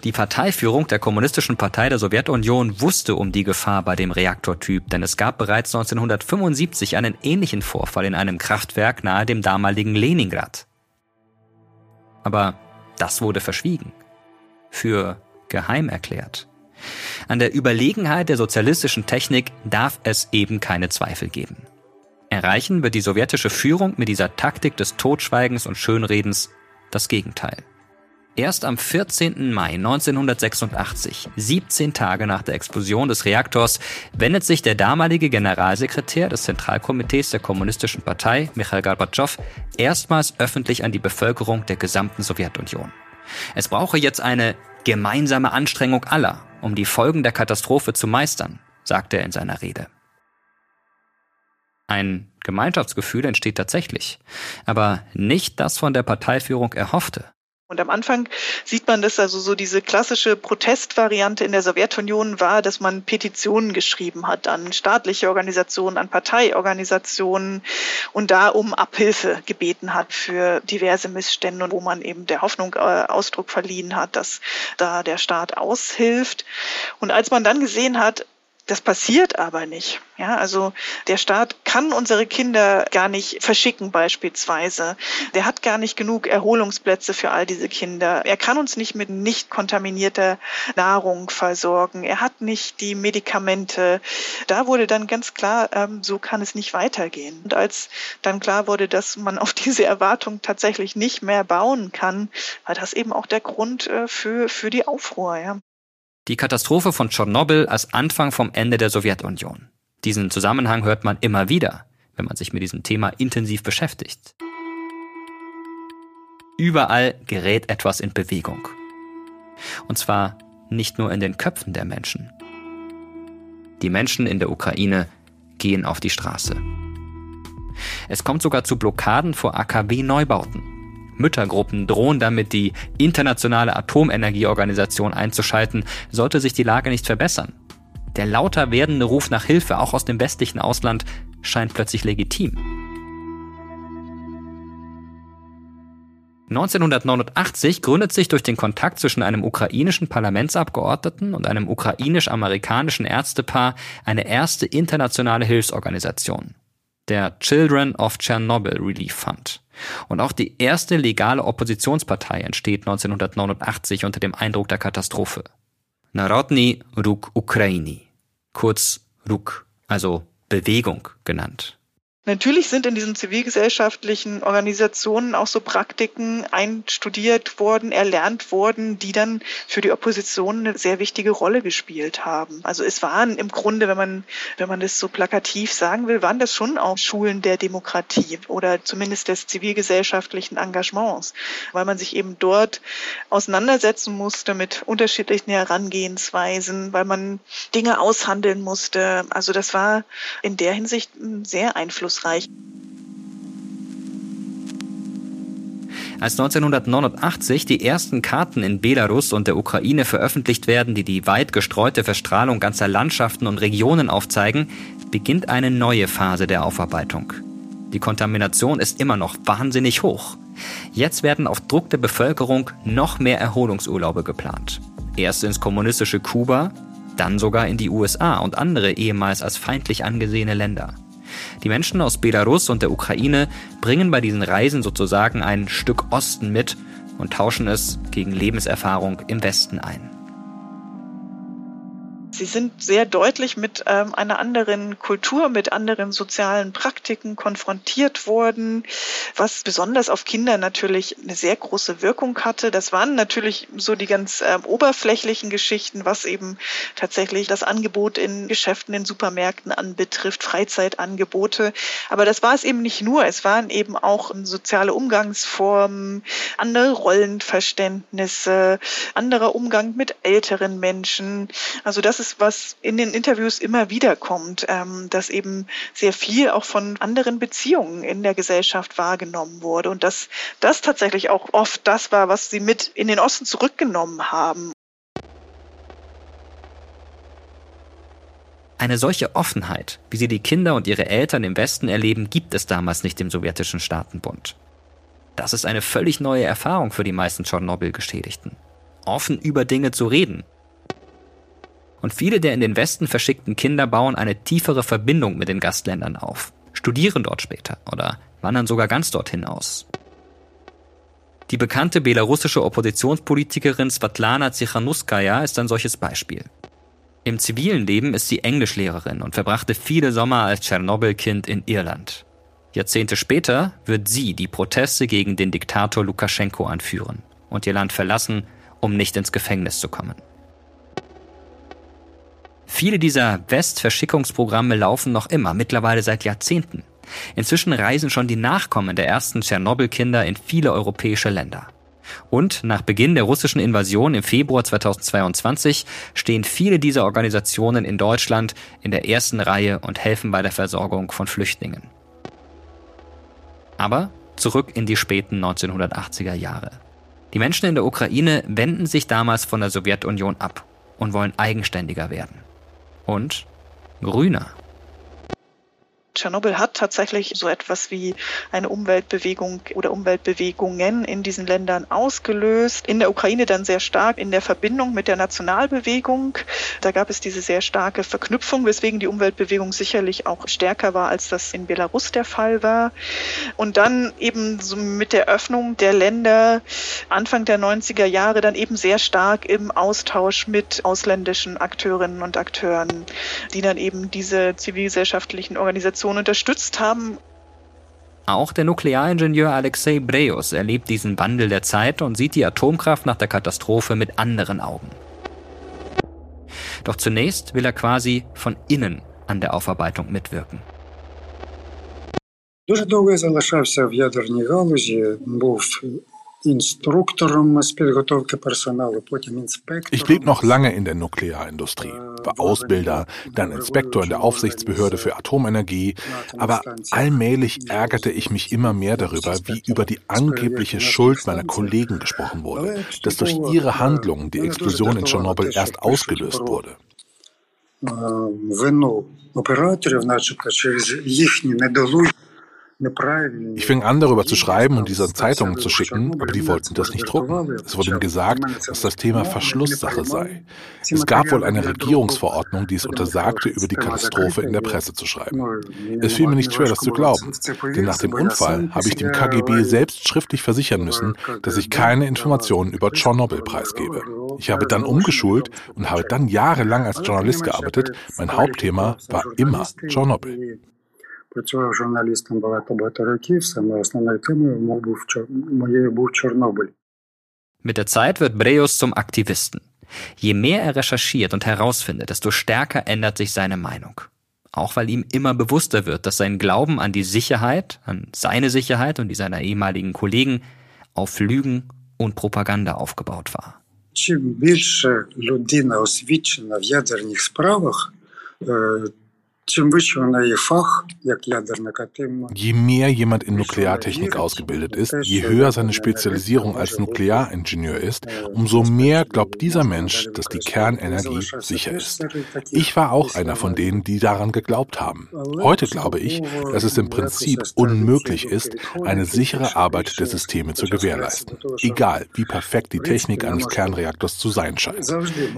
die Parteiführung der Kommunistischen Partei der Sowjetunion wusste um die Gefahr bei dem Reaktortyp, denn es gab bereits 1975 einen ähnlichen Vorfall in einem Kraftwerk nahe dem damaligen Leningrad. Aber das wurde verschwiegen. Für geheim erklärt. An der Überlegenheit der sozialistischen Technik darf es eben keine Zweifel geben. Erreichen wird die sowjetische Führung mit dieser Taktik des Totschweigens und Schönredens das Gegenteil. Erst am 14. Mai 1986, 17 Tage nach der Explosion des Reaktors, wendet sich der damalige Generalsekretär des Zentralkomitees der Kommunistischen Partei, Michail Gorbatschow, erstmals öffentlich an die Bevölkerung der gesamten Sowjetunion. Es brauche jetzt eine gemeinsame Anstrengung aller, um die Folgen der Katastrophe zu meistern, sagte er in seiner Rede. Ein Gemeinschaftsgefühl entsteht tatsächlich, aber nicht das von der Parteiführung erhoffte. Und am Anfang sieht man, dass also so diese klassische Protestvariante in der Sowjetunion war, dass man Petitionen geschrieben hat an staatliche Organisationen, an Parteiorganisationen und da um Abhilfe gebeten hat für diverse Missstände, wo man eben der Hoffnung äh, Ausdruck verliehen hat, dass da der Staat aushilft. Und als man dann gesehen hat, das passiert aber nicht. Ja, also der Staat kann unsere Kinder gar nicht verschicken beispielsweise. Der hat gar nicht genug Erholungsplätze für all diese Kinder. Er kann uns nicht mit nicht kontaminierter Nahrung versorgen. Er hat nicht die Medikamente. Da wurde dann ganz klar, ähm, so kann es nicht weitergehen. Und als dann klar wurde, dass man auf diese Erwartung tatsächlich nicht mehr bauen kann, war das eben auch der Grund äh, für, für die Aufruhr. Ja. Die Katastrophe von Tschernobyl als Anfang vom Ende der Sowjetunion. Diesen Zusammenhang hört man immer wieder, wenn man sich mit diesem Thema intensiv beschäftigt. Überall gerät etwas in Bewegung. Und zwar nicht nur in den Köpfen der Menschen. Die Menschen in der Ukraine gehen auf die Straße. Es kommt sogar zu Blockaden vor AKW-Neubauten. Müttergruppen drohen damit, die internationale Atomenergieorganisation einzuschalten, sollte sich die Lage nicht verbessern. Der lauter werdende Ruf nach Hilfe, auch aus dem westlichen Ausland, scheint plötzlich legitim. 1989 gründet sich durch den Kontakt zwischen einem ukrainischen Parlamentsabgeordneten und einem ukrainisch-amerikanischen Ärztepaar eine erste internationale Hilfsorganisation, der Children of Chernobyl Relief Fund. Und auch die erste legale Oppositionspartei entsteht 1989 unter dem Eindruck der Katastrophe. Narodny Ruch Ukraini, kurz RUK, also Bewegung genannt. Natürlich sind in diesen zivilgesellschaftlichen Organisationen auch so Praktiken einstudiert worden, erlernt worden, die dann für die Opposition eine sehr wichtige Rolle gespielt haben. Also es waren im Grunde, wenn man, wenn man das so plakativ sagen will, waren das schon auch Schulen der Demokratie oder zumindest des zivilgesellschaftlichen Engagements, weil man sich eben dort auseinandersetzen musste mit unterschiedlichen Herangehensweisen, weil man Dinge aushandeln musste. Also das war in der Hinsicht sehr einflussreich einflussreich. Als 1989 die ersten Karten in Belarus und der Ukraine veröffentlicht werden, die die weit gestreute Verstrahlung ganzer Landschaften und Regionen aufzeigen, beginnt eine neue Phase der Aufarbeitung. Die Kontamination ist immer noch wahnsinnig hoch. Jetzt werden auf Druck der Bevölkerung noch mehr Erholungsurlaube geplant. Erst ins kommunistische Kuba, dann sogar in die USA und andere ehemals als feindlich angesehene Länder. Die Menschen aus Belarus und der Ukraine bringen bei diesen Reisen sozusagen ein Stück Osten mit und tauschen es gegen Lebenserfahrung im Westen ein. Sie sind sehr deutlich mit ähm, einer anderen Kultur, mit anderen sozialen Praktiken konfrontiert worden, was besonders auf Kinder natürlich eine sehr große Wirkung hatte. Das waren natürlich so die ganz ähm, oberflächlichen Geschichten, was eben tatsächlich das Angebot in Geschäften, in Supermärkten anbetrifft, Freizeitangebote. Aber das war es eben nicht nur. Es waren eben auch soziale Umgangsformen, andere Rollenverständnisse, anderer Umgang mit älteren Menschen. Also das ist ist, was in den Interviews immer wieder kommt, ähm, dass eben sehr viel auch von anderen Beziehungen in der Gesellschaft wahrgenommen wurde und dass das tatsächlich auch oft das war, was sie mit in den Osten zurückgenommen haben. Eine solche Offenheit, wie sie die Kinder und ihre Eltern im Westen erleben, gibt es damals nicht im sowjetischen Staatenbund. Das ist eine völlig neue Erfahrung für die meisten Tschernobyl-Geschädigten. Offen über Dinge zu reden, und viele der in den Westen verschickten Kinder bauen eine tiefere Verbindung mit den Gastländern auf, studieren dort später oder wandern sogar ganz dorthin aus. Die bekannte belarussische Oppositionspolitikerin Svetlana Tsikhanouskaya ist ein solches Beispiel. Im zivilen Leben ist sie Englischlehrerin und verbrachte viele Sommer als Tschernobyl-Kind in Irland. Jahrzehnte später wird sie die Proteste gegen den Diktator Lukaschenko anführen und ihr Land verlassen, um nicht ins Gefängnis zu kommen. Viele dieser Westverschickungsprogramme laufen noch immer, mittlerweile seit Jahrzehnten. Inzwischen reisen schon die Nachkommen der ersten Tschernobyl-Kinder in viele europäische Länder. Und nach Beginn der russischen Invasion im Februar 2022 stehen viele dieser Organisationen in Deutschland in der ersten Reihe und helfen bei der Versorgung von Flüchtlingen. Aber zurück in die späten 1980er Jahre. Die Menschen in der Ukraine wenden sich damals von der Sowjetunion ab und wollen eigenständiger werden und grüner. Tschernobyl hat tatsächlich so etwas wie eine Umweltbewegung oder Umweltbewegungen in diesen Ländern ausgelöst. In der Ukraine dann sehr stark in der Verbindung mit der Nationalbewegung. Da gab es diese sehr starke Verknüpfung, weswegen die Umweltbewegung sicherlich auch stärker war, als das in Belarus der Fall war. Und dann eben so mit der Öffnung der Länder Anfang der 90er Jahre dann eben sehr stark im Austausch mit ausländischen Akteurinnen und Akteuren, die dann eben diese zivilgesellschaftlichen Organisationen Organisation unterstützt haben. Auch der Nuklearingenieur Alexei Breus erlebt diesen Wandel der Zeit und sieht die Atomkraft nach der Katastrophe mit anderen Augen. Doch zunächst will er quasi von innen an der Aufarbeitung mitwirken. Дуже довго я залишався в ядерній галузі, був ich blieb noch lange in der Nuklearindustrie, war Ausbilder, dann Inspektor in der Aufsichtsbehörde für Atomenergie, aber allmählich ärgerte ich mich immer mehr darüber, wie über die angebliche Schuld meiner Kollegen gesprochen wurde, dass durch ihre Handlungen die Explosion in Tschernobyl erst ausgelöst wurde. Вину операторів, начебто через їхні недолугі ich fing an, darüber zu schreiben und diese Zeitungen zu schicken, aber die wollten das nicht drucken. Es wurde ihm gesagt, dass das Thema Verschlusssache sei. Es gab wohl eine Regierungsverordnung, die es untersagte, über die Katastrophe in der Presse zu schreiben. Es fiel mir nicht schwer, das zu glauben, denn nach dem Unfall habe ich dem KGB selbst schriftlich versichern müssen, dass ich keine Informationen über Tschernobyl preisgebe. Ich habe dann umgeschult und habe dann jahrelang als Journalist gearbeitet. Mein Hauptthema war immer Tschernobyl. Працював журналістом багато багато років. Саме основною темою моєю був Чорнобиль. Mit der Zeit wird Breus zum Aktivisten. Je mehr er recherchiert und herausfindet, desto stärker ändert sich seine Meinung. Auch weil ihm immer bewusster wird, dass sein Glauben an die Sicherheit, an seine Sicherheit und die seiner ehemaligen Kollegen auf Lügen und Propaganda aufgebaut war. Чим більше людина освічена в ядерних справах, Je mehr jemand in Nukleartechnik ausgebildet ist, je höher seine Spezialisierung als Nuklearingenieur ist, umso mehr glaubt dieser Mensch, dass die Kernenergie sicher ist. Ich war auch einer von denen, die daran geglaubt haben. Heute glaube ich, dass es im Prinzip unmöglich ist, eine sichere Arbeit der Systeme zu gewährleisten. Egal, wie perfekt die Technik eines Kernreaktors zu sein scheint.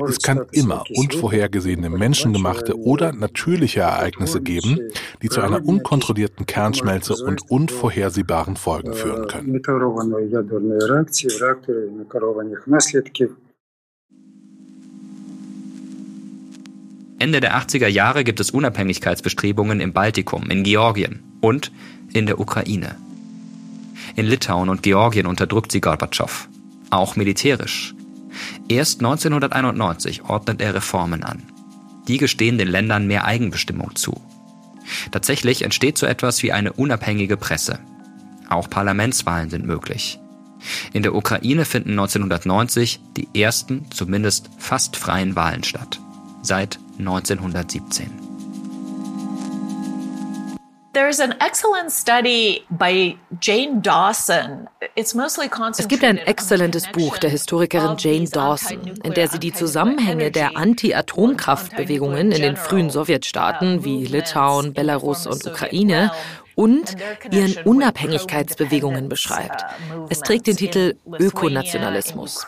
Es kann immer unvorhergesehene menschengemachte oder natürliche Ereignisse geben, die zu einer unkontrollierten Kernschmelze und unvorhersehbaren Folgen führen können. Ende der 80er Jahre gibt es Unabhängigkeitsbestrebungen im Baltikum, in Georgien und in der Ukraine. In Litauen und Georgien unterdrückt sie Gorbatschow, auch militärisch. Erst 1991 ordnet er Reformen an. Die gestehen den Ländern mehr Eigenbestimmung zu. Tatsächlich entsteht so etwas wie eine unabhängige Presse. Auch Parlamentswahlen sind möglich. In der Ukraine finden 1990 die ersten, zumindest fast freien Wahlen statt. Seit 1917. Es gibt ein exzellentes Buch der Historikerin Jane Dawson, in der sie die Zusammenhänge der Anti-Atomkraftbewegungen in den frühen Sowjetstaaten wie Litauen, Belarus und Ukraine und ihren Unabhängigkeitsbewegungen beschreibt. Es trägt den Titel Ökonationalismus.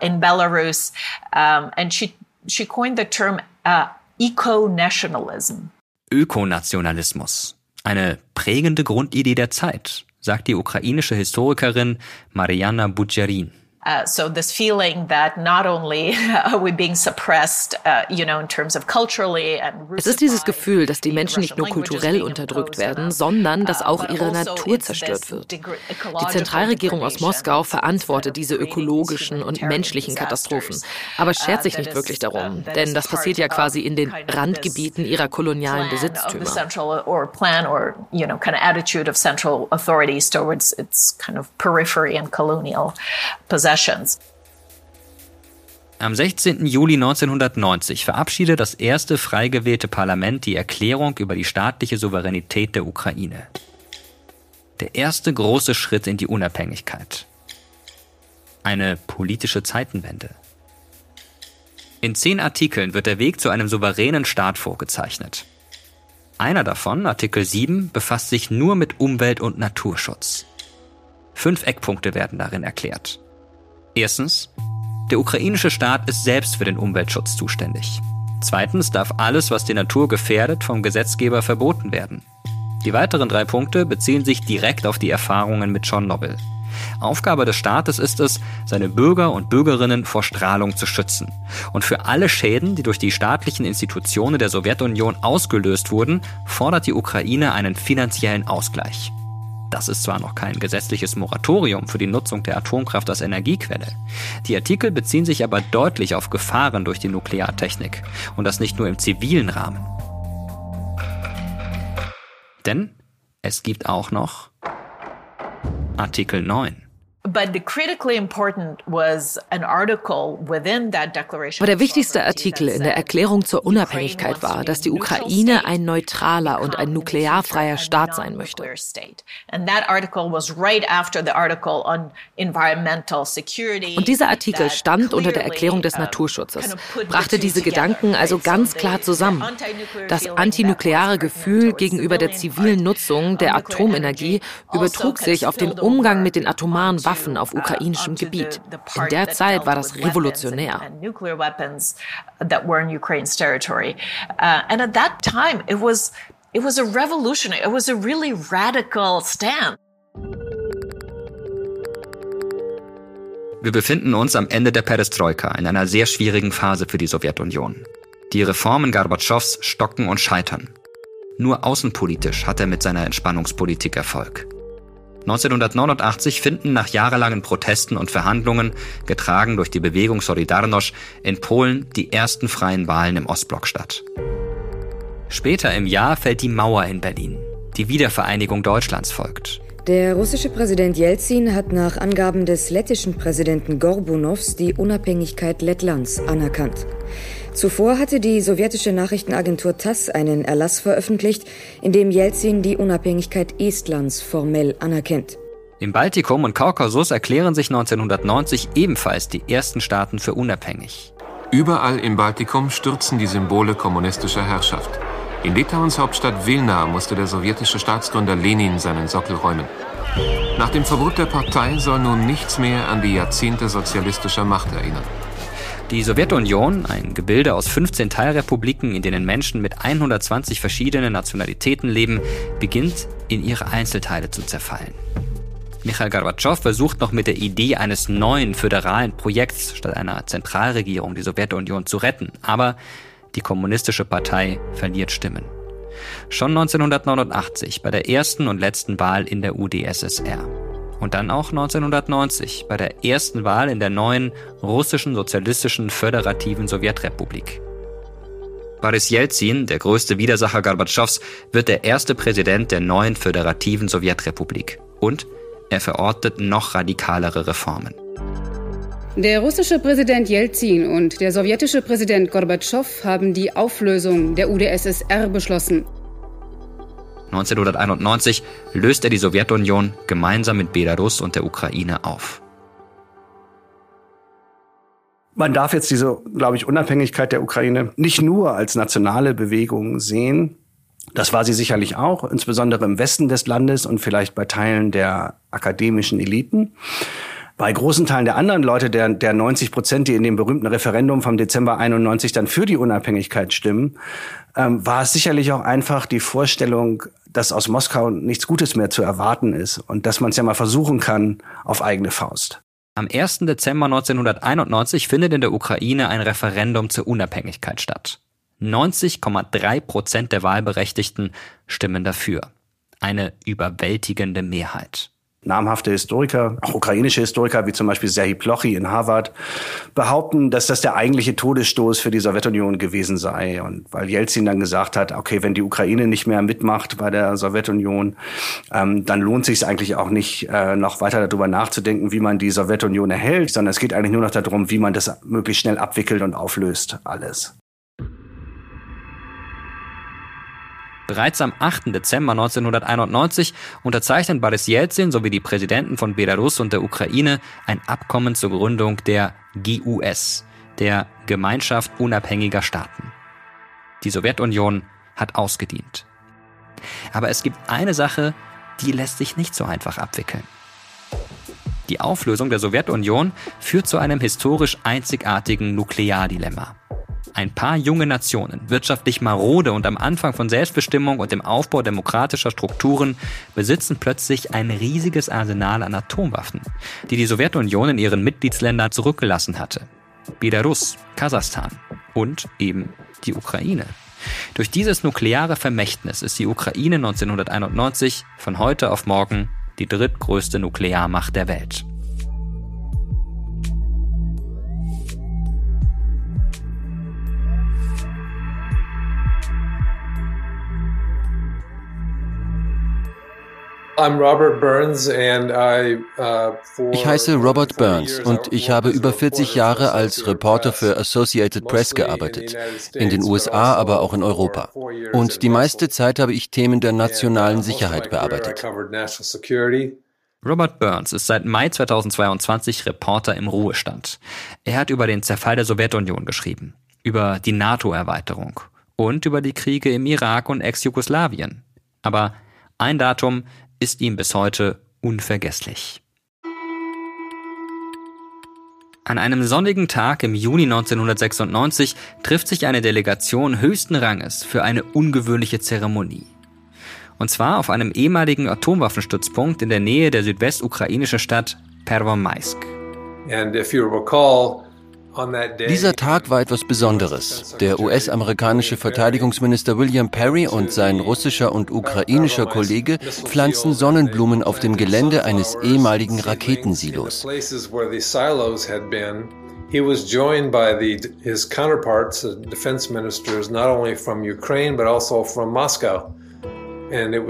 In Belarus, and she, she coined the term uh, eco-nationalism. Ökonationalismus. Eine prägende Grundidee der Zeit, sagt die ukrainische Historikerin Mariana Budjarin. Uh, so this feeling that not only are we being suppressed, uh, you know, in terms of culturally and Es ist dieses Gefühl, dass die Menschen nicht nur kulturell unterdrückt werden, sondern dass auch ihre also Natur zerstört wird. Die Zentralregierung aus Moskau verantwortet diese ökologischen und menschlichen Katastrophen, aber schert sich nicht wirklich darum, denn das passiert ja quasi in den Randgebieten ihrer kolonialen Besitztümer. Sessions. Am 16. Juli 1990 verabschiedete das erste frei gewählte Parlament die Erklärung über die staatliche Souveränität der Ukraine. Der erste große Schritt in die Unabhängigkeit. Eine politische Zeitenwende. In zehn Artikeln wird der Weg zu einem souveränen Staat vorgezeichnet. Einer davon, Artikel 7, befasst sich nur mit Umwelt- und Naturschutz. Fünf Eckpunkte werden darin erklärt. Erstens, der ukrainische Staat ist selbst für den Umweltschutz zuständig. Zweitens darf alles, was die Natur gefährdet, vom Gesetzgeber verboten werden. Die weiteren drei Punkte beziehen sich direkt auf die Erfahrungen mit Tschernobyl. Aufgabe des Staates ist es, seine Bürger und Bürgerinnen vor Strahlung zu schützen. Und für alle Schäden, die durch die staatlichen Institutionen der Sowjetunion ausgelöst wurden, fordert die Ukraine einen finanziellen Ausgleich. Das ist zwar noch kein gesetzliches Moratorium für die Nutzung der Atomkraft als Energiequelle. Die Artikel beziehen sich aber deutlich auf Gefahren durch die Nukleartechnik und das nicht nur im zivilen Rahmen. Denn es gibt auch noch Artikel 9. Aber der wichtigste Artikel in der Erklärung zur Unabhängigkeit war, dass die Ukraine ein neutraler und ein nuklearfreier Staat sein möchte. Und dieser Artikel stand unter der Erklärung des Naturschutzes, brachte diese Gedanken also ganz klar zusammen. Das antinukleare Gefühl gegenüber der zivilen Nutzung der Atomenergie übertrug sich auf den Umgang mit den atomaren Waffen auf ukrainischem Gebiet. In der Zeit war das revolutionär. It was a revolution. It was a really radical stand. Wir befinden uns am Ende der Perestroika in einer sehr schwierigen Phase für die Sowjetunion. Die Reformen Gorbatschows stocken und scheitern. Nur außenpolitisch hat er mit seiner Entspannungspolitik Erfolg. 1989 finden nach jahrelangen Protesten und Verhandlungen, getragen durch die Bewegung Solidarność, in Polen die ersten freien Wahlen im Ostblock statt. Später im Jahr fällt die Mauer in Berlin. Die Wiedervereinigung Deutschlands folgt. Der russische Präsident Jelzin hat nach Angaben des lettischen Präsidenten Gorbunows die Unabhängigkeit Lettlands anerkannt. Zuvor hatte die sowjetische Nachrichtenagentur TASS einen Erlass veröffentlicht, in dem Jelzin die Unabhängigkeit Estlands formell anerkennt. Im Baltikum und Kaukasus erklären sich 1990 ebenfalls die ersten Staaten für unabhängig. Überall im Baltikum stürzen die Symbole kommunistischer Herrschaft. In Litauens Hauptstadt Vilna musste der sowjetische Staatsgründer Lenin seinen Sockel räumen. Nach dem Verbot der Partei soll nun nichts mehr an die Jahrzehnte sozialistischer Macht erinnern. Die Sowjetunion, ein Gebilde aus 15 Teilrepubliken, in denen Menschen mit 120 verschiedenen Nationalitäten leben, beginnt in ihre Einzelteile zu zerfallen. Michail Gorbatschow versucht noch mit der Idee eines neuen föderalen Projekts statt einer Zentralregierung die Sowjetunion zu retten, aber die kommunistische Partei verliert Stimmen. Schon 1989 bei der ersten und letzten Wahl in der UdSSR und dann auch 1990 bei der ersten Wahl in der neuen russischen sozialistischen föderativen Sowjetrepublik. Boris Jelzin, der größte Widersacher Gorbatschows, wird der erste Präsident der neuen föderativen Sowjetrepublik und er verortet noch radikalere Reformen. Der russische Präsident Jelzin und der sowjetische Präsident Gorbatschow haben die Auflösung der UdSSR beschlossen. 1991 löst er die Sowjetunion gemeinsam mit Belarus und der Ukraine auf. Man darf jetzt diese, glaube ich, Unabhängigkeit der Ukraine nicht nur als nationale Bewegung sehen. Das war sie sicherlich auch, insbesondere im Westen des Landes und vielleicht bei Teilen der akademischen Eliten. Bei großen Teilen der anderen Leute, der, der 90 Prozent, die in dem berühmten Referendum vom Dezember 91 dann für die Unabhängigkeit stimmen, ähm, war es sicherlich auch einfach die Vorstellung, dass aus Moskau nichts Gutes mehr zu erwarten ist und dass man es ja mal versuchen kann auf eigene Faust. Am 1. Dezember 1991 findet in der Ukraine ein Referendum zur Unabhängigkeit statt. 90,3 Prozent der Wahlberechtigten stimmen dafür. Eine überwältigende Mehrheit namhafte Historiker, auch ukrainische Historiker wie zum Beispiel Serhii Plochy in Harvard, behaupten, dass das der eigentliche Todesstoß für die Sowjetunion gewesen sei. Und weil Jelzin dann gesagt hat, okay, wenn die Ukraine nicht mehr mitmacht bei der Sowjetunion, ähm, dann lohnt sich es eigentlich auch nicht, äh, noch weiter darüber nachzudenken, wie man die Sowjetunion erhält, sondern es geht eigentlich nur noch darum, wie man das möglichst schnell abwickelt und auflöst, alles. Bereits am 8. Dezember 1991 unterzeichnen Boris Jelzin sowie die Präsidenten von Belarus und der Ukraine ein Abkommen zur Gründung der GUS, der Gemeinschaft unabhängiger Staaten. Die Sowjetunion hat ausgedient. Aber es gibt eine Sache, die lässt sich nicht so einfach abwickeln. Die Auflösung der Sowjetunion führt zu einem historisch einzigartigen Nukleardilemma. Ein paar junge Nationen, wirtschaftlich marode und am Anfang von Selbstbestimmung und dem Aufbau demokratischer Strukturen, besitzen plötzlich ein riesiges Arsenal an Atomwaffen, die die Sowjetunion in ihren Mitgliedsländern zurückgelassen hatte. Belarus, Kasachstan und eben die Ukraine. Durch dieses nukleare Vermächtnis ist die Ukraine 1991 von heute auf morgen die drittgrößte Nuklearmacht der Welt. Ich heiße Robert Burns und ich habe über 40 Jahre als Reporter für Associated Press gearbeitet, in den USA, aber auch in Europa. Und die meiste Zeit habe ich Themen der nationalen Sicherheit bearbeitet. Robert Burns ist seit Mai 2022 Reporter im Ruhestand. Er hat über den Zerfall der Sowjetunion geschrieben, über die NATO-Erweiterung und über die Kriege im Irak und Ex-Jugoslawien. Aber ein Datum ist ihm bis heute unvergesslich. An einem sonnigen Tag im Juni 1996 trifft sich eine Delegation höchsten Ranges für eine ungewöhnliche Zeremonie. Und zwar auf einem ehemaligen Atomwaffenstützpunkt in der Nähe der südwestukrainischen Stadt Pervomaisk. And if you recall, Dieser Tag war etwas Besonderes. Der US-amerikanische Verteidigungsminister William Perry und sein russischer und ukrainischer Kollege pflanzen Sonnenblumen auf dem Gelände eines ehemaligen Raketensilos. He was joined by the, his counterparts, the defense ministers, not only from Ukraine but also from Moscow. Uh,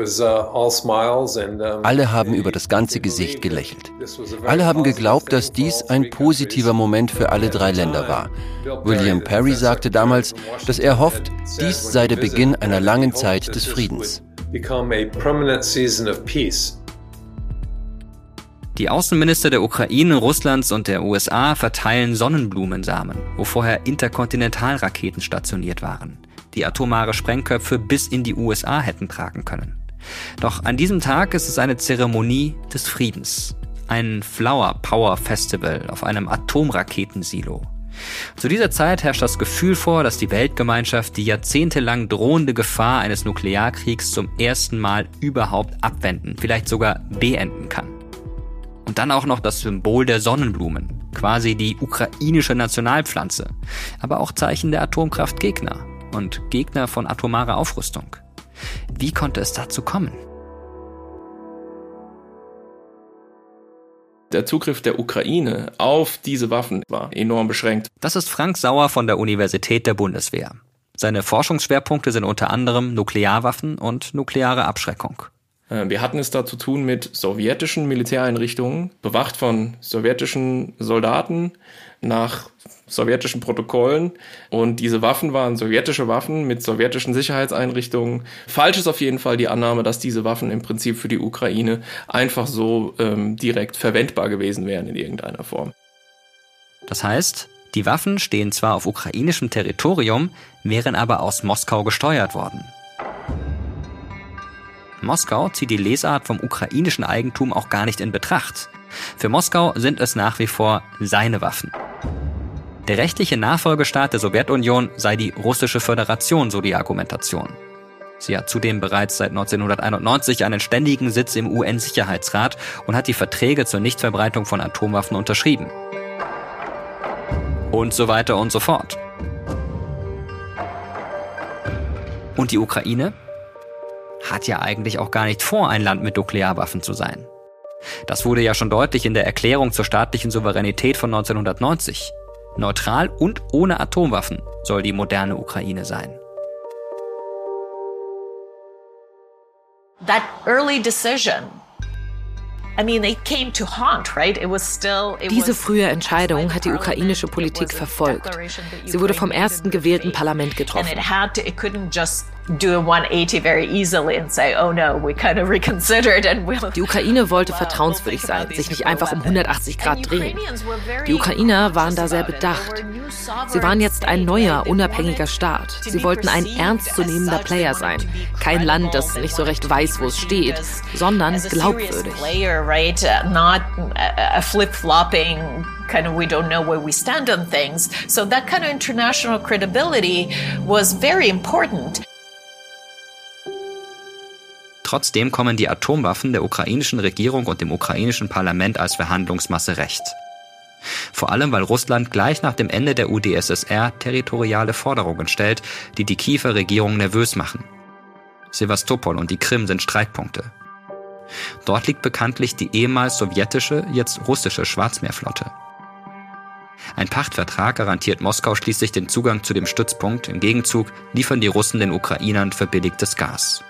Alle haben über das ganze Gesicht gelächelt. Alle haben geglaubt, dass dies ein positiver Moment für alle drei Länder war. William Perry sagte damals, dass er hofft, dies sei der Beginn einer langen Zeit des Friedens. Die Außenminister der Ukraine, Russlands und der USA verteilen Sonnenblumensamen, wo vorher Interkontinentalraketen stationiert waren die atomare Sprengköpfe bis in die USA hätten tragen können. Doch an diesem Tag ist es eine Zeremonie des Friedens. Ein Flower Power Festival auf einem Atomraketensilo. Zu dieser Zeit herrscht das Gefühl vor, dass die Weltgemeinschaft die jahrzehntelang drohende Gefahr eines Nuklearkriegs zum ersten Mal überhaupt abwenden, vielleicht sogar beenden kann. Und dann auch noch das Symbol der Sonnenblumen, quasi die ukrainische Nationalpflanze, aber auch Zeichen der Atomkraftgegner und Gegner von atomarer Aufrüstung. Wie konnte es dazu kommen? Der Zugriff der Ukraine auf diese Waffen war enorm beschränkt. Das ist Frank Sauer von der Universität der Bundeswehr. Seine Forschungsschwerpunkte sind unter anderem Nuklearwaffen und nukleare Abschreckung. Äh, wir hatten es da zu tun mit sowjetischen Militäreinrichtungen, bewacht von sowjetischen Soldaten nach sowjetischen Protokollen. Und diese Waffen waren sowjetische Waffen mit sowjetischen Sicherheitseinrichtungen. Falsch ist auf jeden Fall die Annahme, dass diese Waffen im Prinzip für die Ukraine einfach so ähm, direkt verwendbar gewesen wären in irgendeiner Form. Das heißt, die Waffen stehen zwar auf ukrainischem Territorium, wären aber aus Moskau gesteuert worden. Moskau zieht die Lesart vom ukrainischen Eigentum auch gar nicht in Betracht. Für Moskau sind es nach wie vor seine Waffen. Der rechtliche Nachfolgestaat der Sowjetunion sei die russische Föderation, so die Argumentation. Sie hat zudem bereits seit 1991 einen ständigen Sitz im UN-Sicherheitsrat und hat die Verträge zur Nichtverbreitung von Atomwaffen unterschrieben. Und so weiter und so fort. Und die Ukraine hat ja eigentlich auch gar nicht vor, ein Land mit Nuklearwaffen zu sein. Das wurde ja schon deutlich in der Erklärung zur staatlichen Souveränität von 1990. Neutral und ohne Atomwaffen soll die moderne Ukraine sein. That early decision diese frühe Entscheidung hat die ukrainische Politik verfolgt. Sie wurde vom ersten gewählten Parlament getroffen. Die Ukraine wollte vertrauenswürdig sein, sich nicht einfach um 180 Grad drehen. Die Ukrainer waren da sehr bedacht. Sie waren jetzt ein neuer, unabhängiger Staat. Sie wollten ein ernstzunehmender Player sein. Kein Land, das nicht so recht weiß, wo es steht, sondern glaubwürdig. Not a flip-flopping kind of we don't know where we stand on things. So that kind of international credibility was very important. Trotzdem kommen die Atomwaffen der ukrainischen Regierung und dem ukrainischen Parlament als Verhandlungsmasse recht. Vor allem, weil Russland gleich nach dem Ende der UdSSR territoriale Forderungen stellt, die die Kiewer Regierung nervös machen. Sevastopol und die Krim sind Streitpunkte. Dort liegt bekanntlich die ehemals sowjetische, jetzt russische Schwarzmeerflotte. Ein Pachtvertrag garantiert Moskau schließlich den Zugang zu dem Stützpunkt, im Gegenzug liefern die Russen den Ukrainern verbilligtes Gas.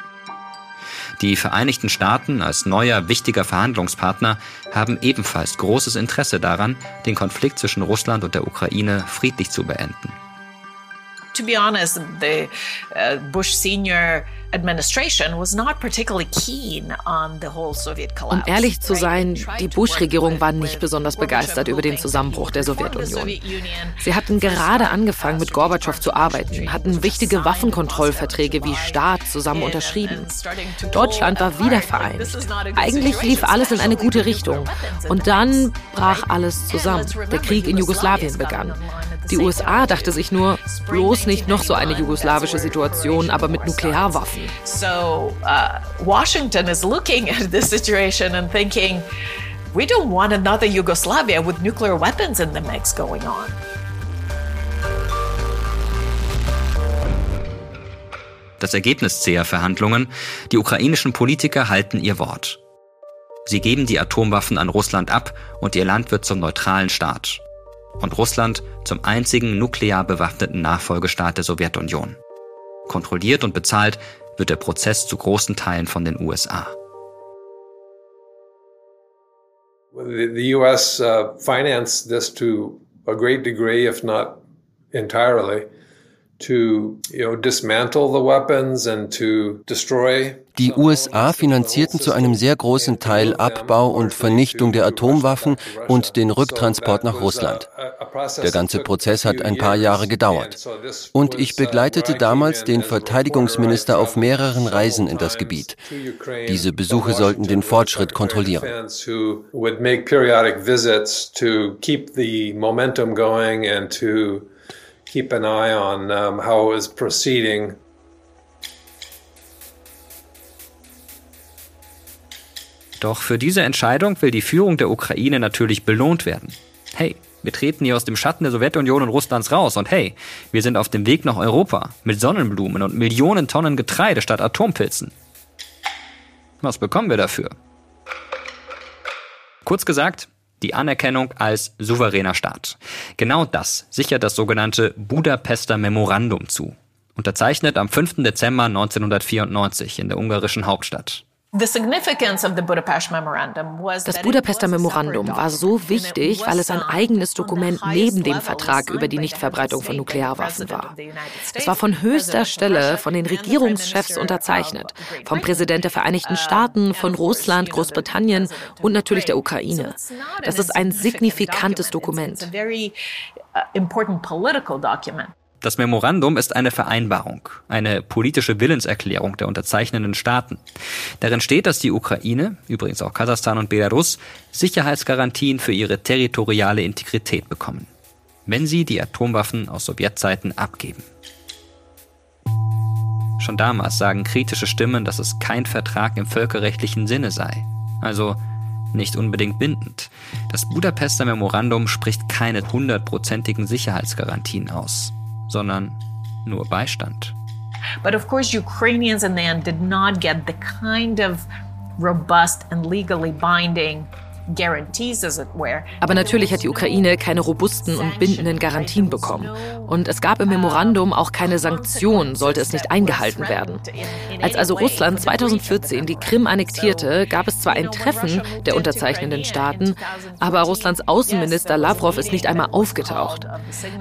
Die Vereinigten Staaten als neuer wichtiger Verhandlungspartner haben ebenfalls großes Interesse daran, den Konflikt zwischen Russland und der Ukraine friedlich zu beenden. To be honest, the uh, Bush senior um ehrlich zu sein, die Bush-Regierung war nicht besonders begeistert über den Zusammenbruch der Sowjetunion. Sie hatten gerade angefangen, mit Gorbatschow zu arbeiten, hatten wichtige Waffenkontrollverträge wie Staat zusammen unterschrieben. Deutschland war wieder vereinigt. Eigentlich lief alles in eine gute Richtung. Und dann brach alles zusammen. Der Krieg in Jugoslawien begann. Die USA dachte sich nur, bloß nicht noch so eine jugoslawische Situation, aber mit Nuklearwaffen. So uh, Washington is looking at this situation and thinking, we don't want another Yugoslavia with nuclear weapons in the mix going on. Das Ergebnis zäher Verhandlungen, die ukrainischen Politiker halten ihr Wort. Sie geben die Atomwaffen an Russland ab und ihr Land wird zum neutralen Staat. Und Russland zum einzigen nuklear bewaffneten Nachfolgestaat der Sowjetunion. Kontrolliert und bezahlt wird der Prozess zu großen Teilen von den USA. The US uh, financed this to a great degree, if not entirely. Die USA finanzierten zu einem sehr großen Teil Abbau und Vernichtung der Atomwaffen und den Rücktransport nach Russland. Der ganze Prozess hat ein paar Jahre gedauert. Und ich begleitete damals den Verteidigungsminister auf mehreren Reisen in das Gebiet. Diese Besuche sollten den Fortschritt kontrollieren keep an eye on um, how it was proceeding. Doch für diese Entscheidung will die Führung der Ukraine natürlich belohnt werden. Hey, wir treten hier aus dem Schatten der Sowjetunion und Russlands raus und hey, wir sind auf dem Weg nach Europa mit Sonnenblumen und Millionen Tonnen Getreide statt Atompilzen. Was bekommen wir dafür? Kurz gesagt, die Anerkennung als souveräner Staat. Genau das sichert das sogenannte Budapester Memorandum zu, unterzeichnet am 5. Dezember 1994 in der ungarischen Hauptstadt. Das Budapester Memorandum war so wichtig, weil es ein eigenes Dokument neben dem Vertrag über die Nichtverbreitung von Nuklearwaffen war. Es war von höchster Stelle von den Regierungschefs unterzeichnet, vom Präsident der Vereinigten Staaten, von Russland, Großbritannien und natürlich der Ukraine. Das ist ein signifikantes Dokument. Das Memorandum ist eine Vereinbarung, eine politische Willenserklärung der unterzeichnenden Staaten. Darin steht, dass die Ukraine, übrigens auch Kasachstan und Belarus, Sicherheitsgarantien für ihre territoriale Integrität bekommen, wenn sie die Atomwaffen aus Sowjetzeiten abgeben. Schon damals sagen kritische Stimmen, dass es kein Vertrag im völkerrechtlichen Sinne sei, also nicht unbedingt bindend. Das Budapester Memorandum spricht keine hundertprozentigen Sicherheitsgarantien aus sondern nur Beistand. But of course, Ukrainians in the end did not get the kind of robust and legally binding aber natürlich hat die Ukraine keine robusten und bindenden Garantien bekommen. Und es gab im Memorandum auch keine Sanktionen, sollte es nicht eingehalten werden. Als also Russland 2014 die Krim annektierte, gab es zwar ein Treffen der unterzeichnenden Staaten, aber Russlands Außenminister Lavrov ist nicht einmal aufgetaucht.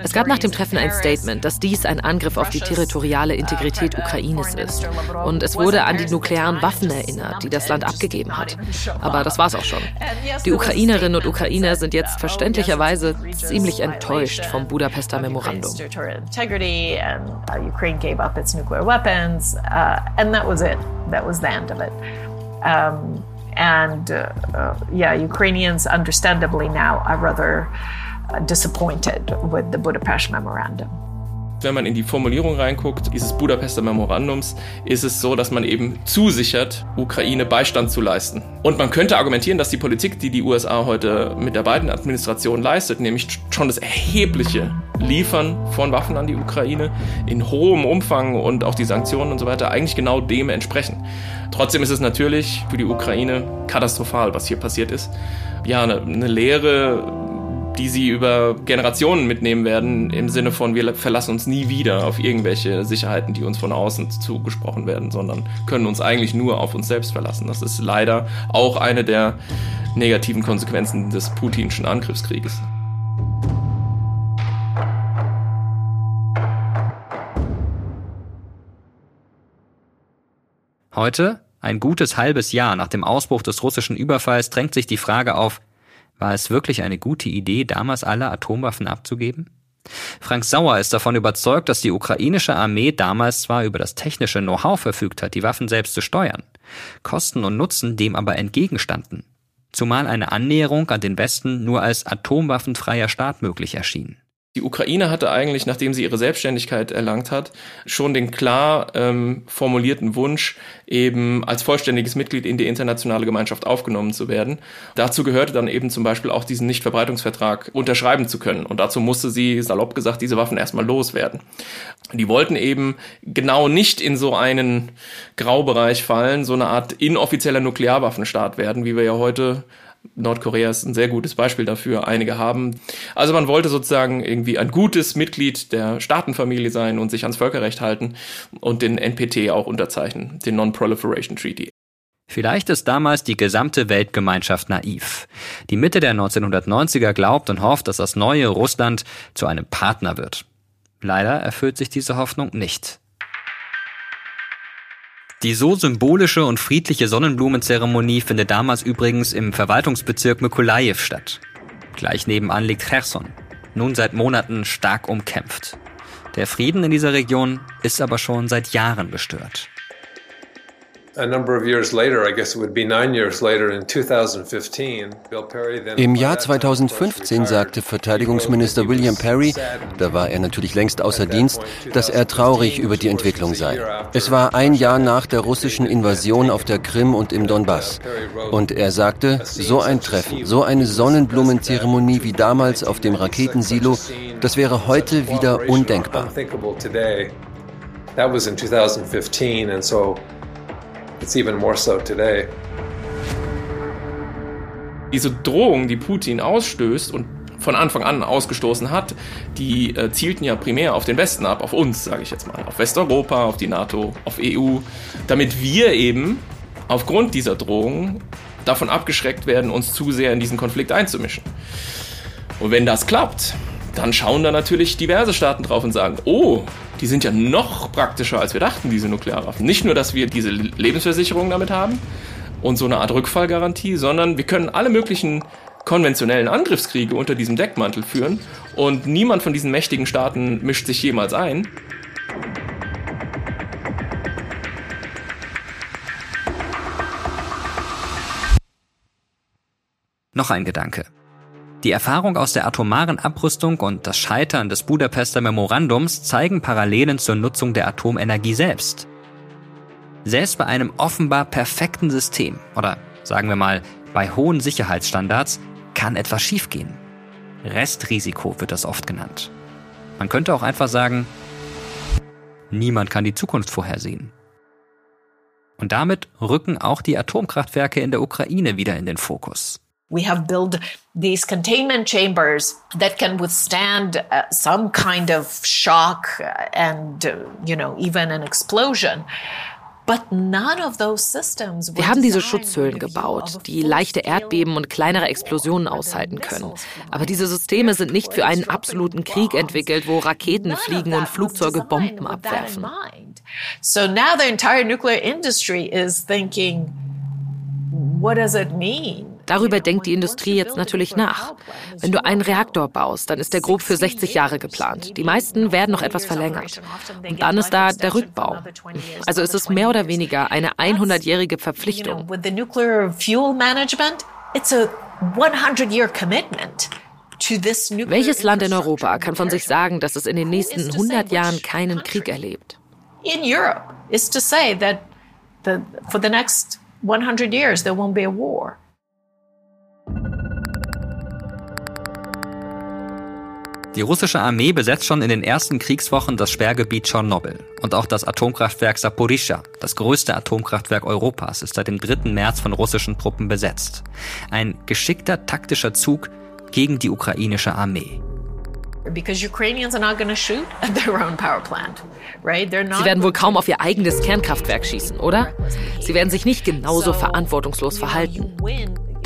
Es gab nach dem Treffen ein Statement, dass dies ein Angriff auf die territoriale Integrität Ukraines ist. Und es wurde an die nuklearen Waffen erinnert, die das Land abgegeben hat. Aber das war es auch schon. Die Ukrainerinnen und Ukrainer sind jetzt verständlicherweise ziemlich enttäuscht vom Budapester Memorandum. and uh, yeah, Ukrainians understandably now are rather uh, disappointed with the Budapest Memorandum. Wenn man in die Formulierung reinguckt, dieses Budapester Memorandums, ist es so, dass man eben zusichert, Ukraine Beistand zu leisten. Und man könnte argumentieren, dass die Politik, die die USA heute mit der beiden Administration leistet, nämlich schon das erhebliche Liefern von Waffen an die Ukraine in hohem Umfang und auch die Sanktionen und so weiter, eigentlich genau dem entsprechen. Trotzdem ist es natürlich für die Ukraine katastrophal, was hier passiert ist. Ja, eine, eine Lehre die sie über Generationen mitnehmen werden, im Sinne von, wir verlassen uns nie wieder auf irgendwelche Sicherheiten, die uns von außen zugesprochen werden, sondern können uns eigentlich nur auf uns selbst verlassen. Das ist leider auch eine der negativen Konsequenzen des putinschen Angriffskrieges. Heute, ein gutes halbes Jahr nach dem Ausbruch des russischen Überfalls, drängt sich die Frage auf, war es wirklich eine gute Idee, damals alle Atomwaffen abzugeben? Frank Sauer ist davon überzeugt, dass die ukrainische Armee damals zwar über das technische Know-how verfügt hat, die Waffen selbst zu steuern, Kosten und Nutzen dem aber entgegenstanden, zumal eine Annäherung an den Westen nur als atomwaffenfreier Staat möglich erschien. Die Ukraine hatte eigentlich, nachdem sie ihre Selbstständigkeit erlangt hat, schon den klar ähm, formulierten Wunsch, eben als vollständiges Mitglied in die internationale Gemeinschaft aufgenommen zu werden. Dazu gehörte dann eben zum Beispiel auch diesen Nichtverbreitungsvertrag unterschreiben zu können. Und dazu musste sie, salopp gesagt, diese Waffen erstmal loswerden. Die wollten eben genau nicht in so einen Graubereich fallen, so eine Art inoffizieller Nuklearwaffenstaat werden, wie wir ja heute Nordkorea ist ein sehr gutes Beispiel dafür, einige haben. Also man wollte sozusagen irgendwie ein gutes Mitglied der Staatenfamilie sein und sich ans Völkerrecht halten und den NPT auch unterzeichnen, den Non-Proliferation Treaty. Vielleicht ist damals die gesamte Weltgemeinschaft naiv. Die Mitte der 1990er glaubt und hofft, dass das neue Russland zu einem Partner wird. Leider erfüllt sich diese Hoffnung nicht. Die so symbolische und friedliche Sonnenblumenzeremonie findet damals übrigens im Verwaltungsbezirk Mykolajew statt. Gleich nebenan liegt Cherson, nun seit Monaten stark umkämpft. Der Frieden in dieser Region ist aber schon seit Jahren gestört. Im Jahr 2015 sagte Verteidigungsminister William Perry, da war er natürlich längst außer Dienst, dass er traurig über die Entwicklung sei. Es war ein Jahr nach der russischen Invasion auf der Krim und im Donbass. Und er sagte, so ein Treffen, so eine Sonnenblumenzeremonie wie damals auf dem Raketensilo, das wäre heute wieder undenkbar. That was in 2015 and so It's even more so today. Diese Drohung, die Putin ausstößt und von Anfang an ausgestoßen hat, die äh, zielten ja primär auf den Westen ab, auf uns, sage ich jetzt mal, auf Westeuropa, auf die NATO, auf EU, damit wir eben aufgrund dieser Drohung davon abgeschreckt werden, uns zu sehr in diesen Konflikt einzumischen. Und wenn das klappt, dann schauen da natürlich diverse Staaten drauf und sagen, oh, die sind ja noch praktischer, als wir dachten, diese Nuklearwaffen. Nicht nur, dass wir diese Lebensversicherung damit haben und so eine Art Rückfallgarantie, sondern wir können alle möglichen konventionellen Angriffskriege unter diesem Deckmantel führen und niemand von diesen mächtigen Staaten mischt sich jemals ein. Noch ein Gedanke. Die Erfahrung aus der atomaren Abrüstung und das Scheitern des Budapester Memorandums zeigen Parallelen zur Nutzung der Atomenergie selbst. Selbst bei einem offenbar perfekten System oder sagen wir mal bei hohen Sicherheitsstandards kann etwas schiefgehen. Restrisiko wird das oft genannt. Man könnte auch einfach sagen, niemand kann die Zukunft vorhersehen. Und damit rücken auch die Atomkraftwerke in der Ukraine wieder in den Fokus. We have built these containment chambers that can withstand uh, some kind of shock and, uh, you know, even an explosion. Wir haben diese Schutzhüllen gebaut, die leichte Erdbeben und kleinere Explosionen aushalten können. Aber diese Systeme sind nicht für einen absoluten Krieg entwickelt, wo Raketen fliegen und Flugzeuge Bomben abwerfen. So now the entire nuclear industry is thinking, what does it mean? Darüber denkt die Industrie jetzt natürlich nach. Wenn du einen Reaktor baust, dann ist der grob für 60 Jahre geplant. Die meisten werden noch etwas verlängert. Und dann ist da der Rückbau. Also ist es mehr oder weniger eine 100-jährige Verpflichtung. Welches Land in Europa kann von sich sagen, dass es in den nächsten 100 Jahren keinen Krieg erlebt? In Europe is to say that the, for the next 100 years there won't be a war. Die russische Armee besetzt schon in den ersten Kriegswochen das Sperrgebiet Tschernobyl. Und auch das Atomkraftwerk Saporischschja, das größte Atomkraftwerk Europas, ist seit dem 3. März von russischen Truppen besetzt. Ein geschickter taktischer Zug gegen die ukrainische Armee. Sie werden wohl kaum auf ihr eigenes Kernkraftwerk schießen, oder? Sie werden sich nicht genauso verantwortungslos verhalten.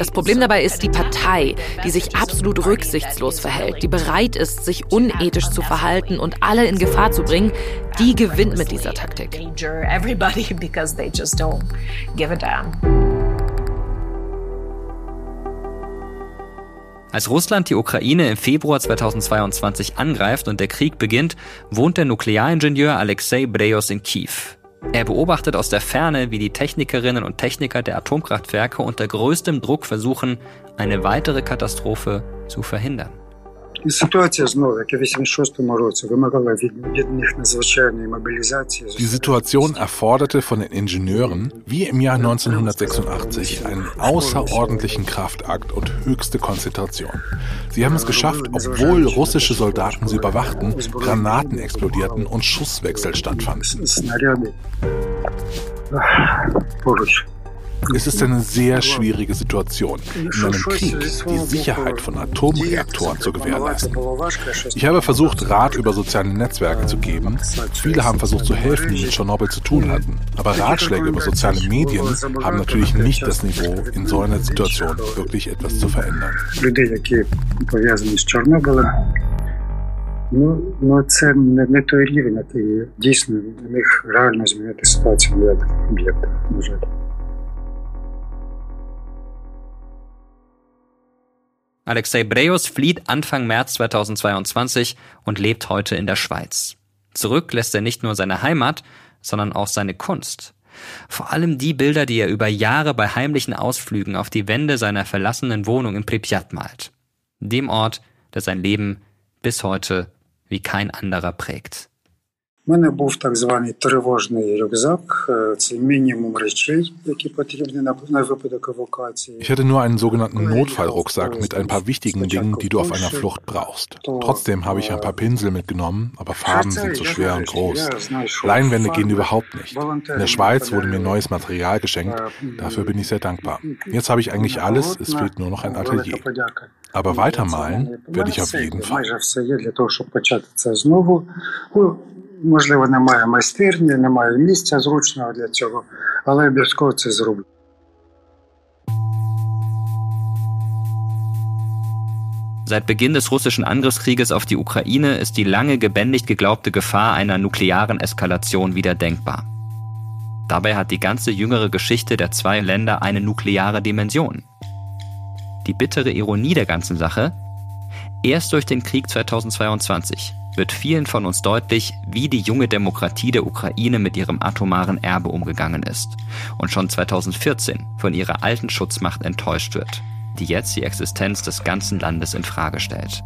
Das Problem dabei ist die Partei, die sich absolut rücksichtslos verhält, die bereit ist, sich unethisch zu verhalten und alle in Gefahr zu bringen, die gewinnt mit dieser Taktik. Als Russland die Ukraine im Februar 2022 angreift und der Krieg beginnt, wohnt der Nuklearingenieur Alexei Brejos in Kiew. Er beobachtet aus der Ferne, wie die Technikerinnen und Techniker der Atomkraftwerke unter größtem Druck versuchen, eine weitere Katastrophe zu verhindern. Die Situation erforderte von den Ingenieuren, wie im Jahr 1986, einen außerordentlichen Kraftakt und höchste Konzentration. Sie haben es geschafft, obwohl russische Soldaten sie überwachten, Granaten explodierten und Schusswechsel stattfanden. Es ist eine sehr schwierige Situation, in einem Krieg die Sicherheit von Atomreaktoren zu gewährleisten. Ich habe versucht, Rat über soziale Netzwerke zu geben. Viele haben versucht zu helfen, die mit Tschernobyl zu tun hatten. Aber Ratschläge über soziale Medien haben natürlich nicht das Niveau, in so einer Situation wirklich etwas zu verändern. Ну, ну це не, не той рівень, який дійсно міг реально змінити ситуацію на ядерних об'єктах, на жаль. Alexei Breus flieht Anfang März 2022 und lebt heute in der Schweiz. Zurück lässt er nicht nur seine Heimat, sondern auch seine Kunst. Vor allem die Bilder, die er über Jahre bei heimlichen Ausflügen auf die Wände seiner verlassenen Wohnung in Pripyat malt. Dem Ort, der sein Leben bis heute wie kein anderer prägt. У мене був так званий тривожний рюкзак. Це мінімум речей, які потрібні на, на випадок евакуації. Ich hatte nur einen sogenannten Notfallrucksack mit ein paar wichtigen Dingen, die du auf einer Flucht brauchst. Trotzdem habe ich ein paar Pinsel mitgenommen, aber Farben sind zu schwer und groß. Leinwände gehen überhaupt nicht. In der Schweiz wurde mir neues Material geschenkt. Dafür bin ich sehr dankbar. Jetzt habe ich eigentlich alles, es fehlt nur noch ein Atelier. Aber weitermalen werde ich auf jeden Fall. Можливо, немає майстерні, немає місця зручного для цього, але обов'язково це зроблю. Seit Beginn des russischen Angriffskrieges auf die Ukraine ist die lange gebändigt geglaubte Gefahr einer nuklearen Eskalation wieder denkbar. Dabei hat die ganze jüngere Geschichte der zwei Länder eine nukleare Dimension. Die bittere Ironie der ganzen Sache, erst durch den Krieg 2022 wird vielen von uns deutlich, wie die junge Demokratie der Ukraine mit ihrem atomaren Erbe umgegangen ist und schon 2014 von ihrer alten Schutzmacht enttäuscht wird, die jetzt die Existenz des ganzen Landes in Frage stellt.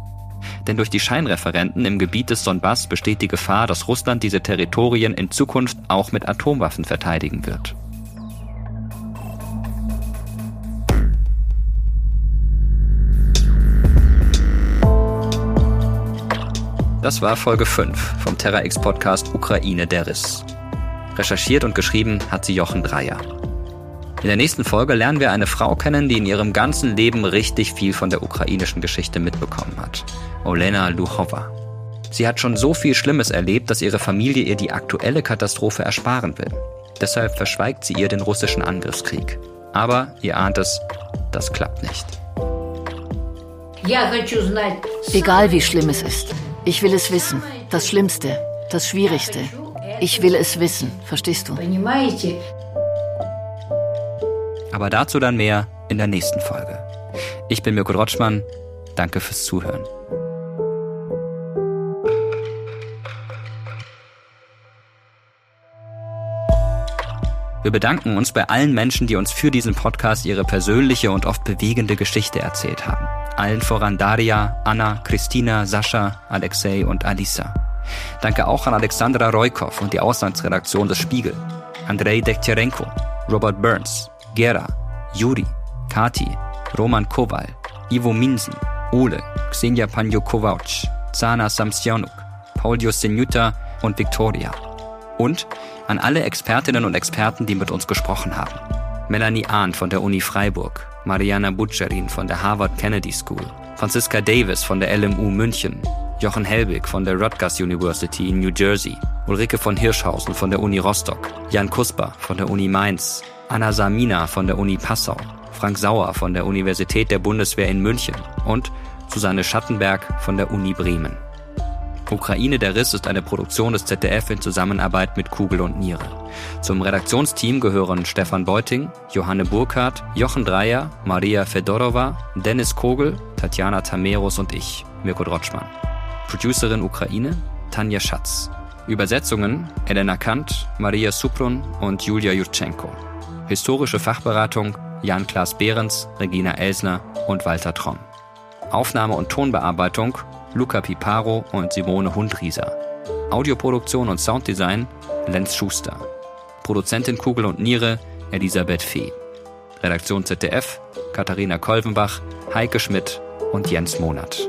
Denn durch die Scheinreferenten im Gebiet des Donbass besteht die Gefahr, dass Russland diese Territorien in Zukunft auch mit Atomwaffen verteidigen wird. Das war Folge 5 vom TerraX Podcast Ukraine der Riss. Recherchiert und geschrieben hat sie Jochen Dreier. In der nächsten Folge lernen wir eine Frau kennen, die in ihrem ganzen Leben richtig viel von der ukrainischen Geschichte mitbekommen hat. Olena Luchova. Sie hat schon so viel Schlimmes erlebt, dass ihre Familie ihr die aktuelle Katastrophe ersparen will. Deshalb verschweigt sie ihr den russischen Angriffskrieg. Aber ihr ahnt es, das klappt nicht. Egal wie schlimm es ist, ich will es wissen. Das Schlimmste, das Schwierigste. Ich will es wissen. Verstehst du? Aber dazu dann mehr in der nächsten Folge. Ich bin Mirko Rotschmann. Danke fürs Zuhören. Wir bedanken uns bei allen Menschen, die uns für diesen Podcast ihre persönliche und oft bewegende Geschichte erzählt haben allen voran Daria, Anna, Christina, Sascha, Alexei und Alisa. Danke auch an Alexandra Roykov und die Auslandsredaktion des Spiegel, Andrei Dektyarenko, Robert Burns, Gera, Juri, Kati, Roman Kowal, Ivo Minsen, Ole, Xenia Panjo-Kovac, Zana Samsionuk, Paul Josenuta und Victoria. Und an alle Expertinnen und Experten, die mit uns gesprochen haben. Melanie Ahn von der Uni Freiburg, Mariana Butcherin von der Harvard Kennedy School, Franziska Davis von der LMU München, Jochen Helbig von der Rutgers University in New Jersey, Ulrike von Hirschhausen von der Uni Rostock, Jan Kusper von der Uni Mainz, Anna Samina von der Uni Passau, Frank Sauer von der Universität der Bundeswehr in München und Susanne Schattenberg von der Uni Bremen. Ukraine der Riss ist eine Produktion des ZDF in Zusammenarbeit mit Kugel und Niere. Zum Redaktionsteam gehören Stefan Beuting, Johanne Burkhardt, Jochen Dreier, Maria Fedorova, Dennis Kogel, Tatjana Tameros und ich, Mirko Drotschmann. Producerin Ukraine, Tanja Schatz. Übersetzungen Elena Kant, Maria Suprun und Julia Jutschenko. Historische Fachberatung Jan-Klaas Behrens, Regina Elsner und Walter Tromm. Aufnahme und Tonbearbeitung Luca Piparo und Simone Hundrieser. Audioproduktion und Sounddesign Lenz Schuster. Produzentin Kugel und Niere Elisabeth Fee. Redaktion ZDF Katharina Kolvenbach, Heike Schmidt und Jens Monat.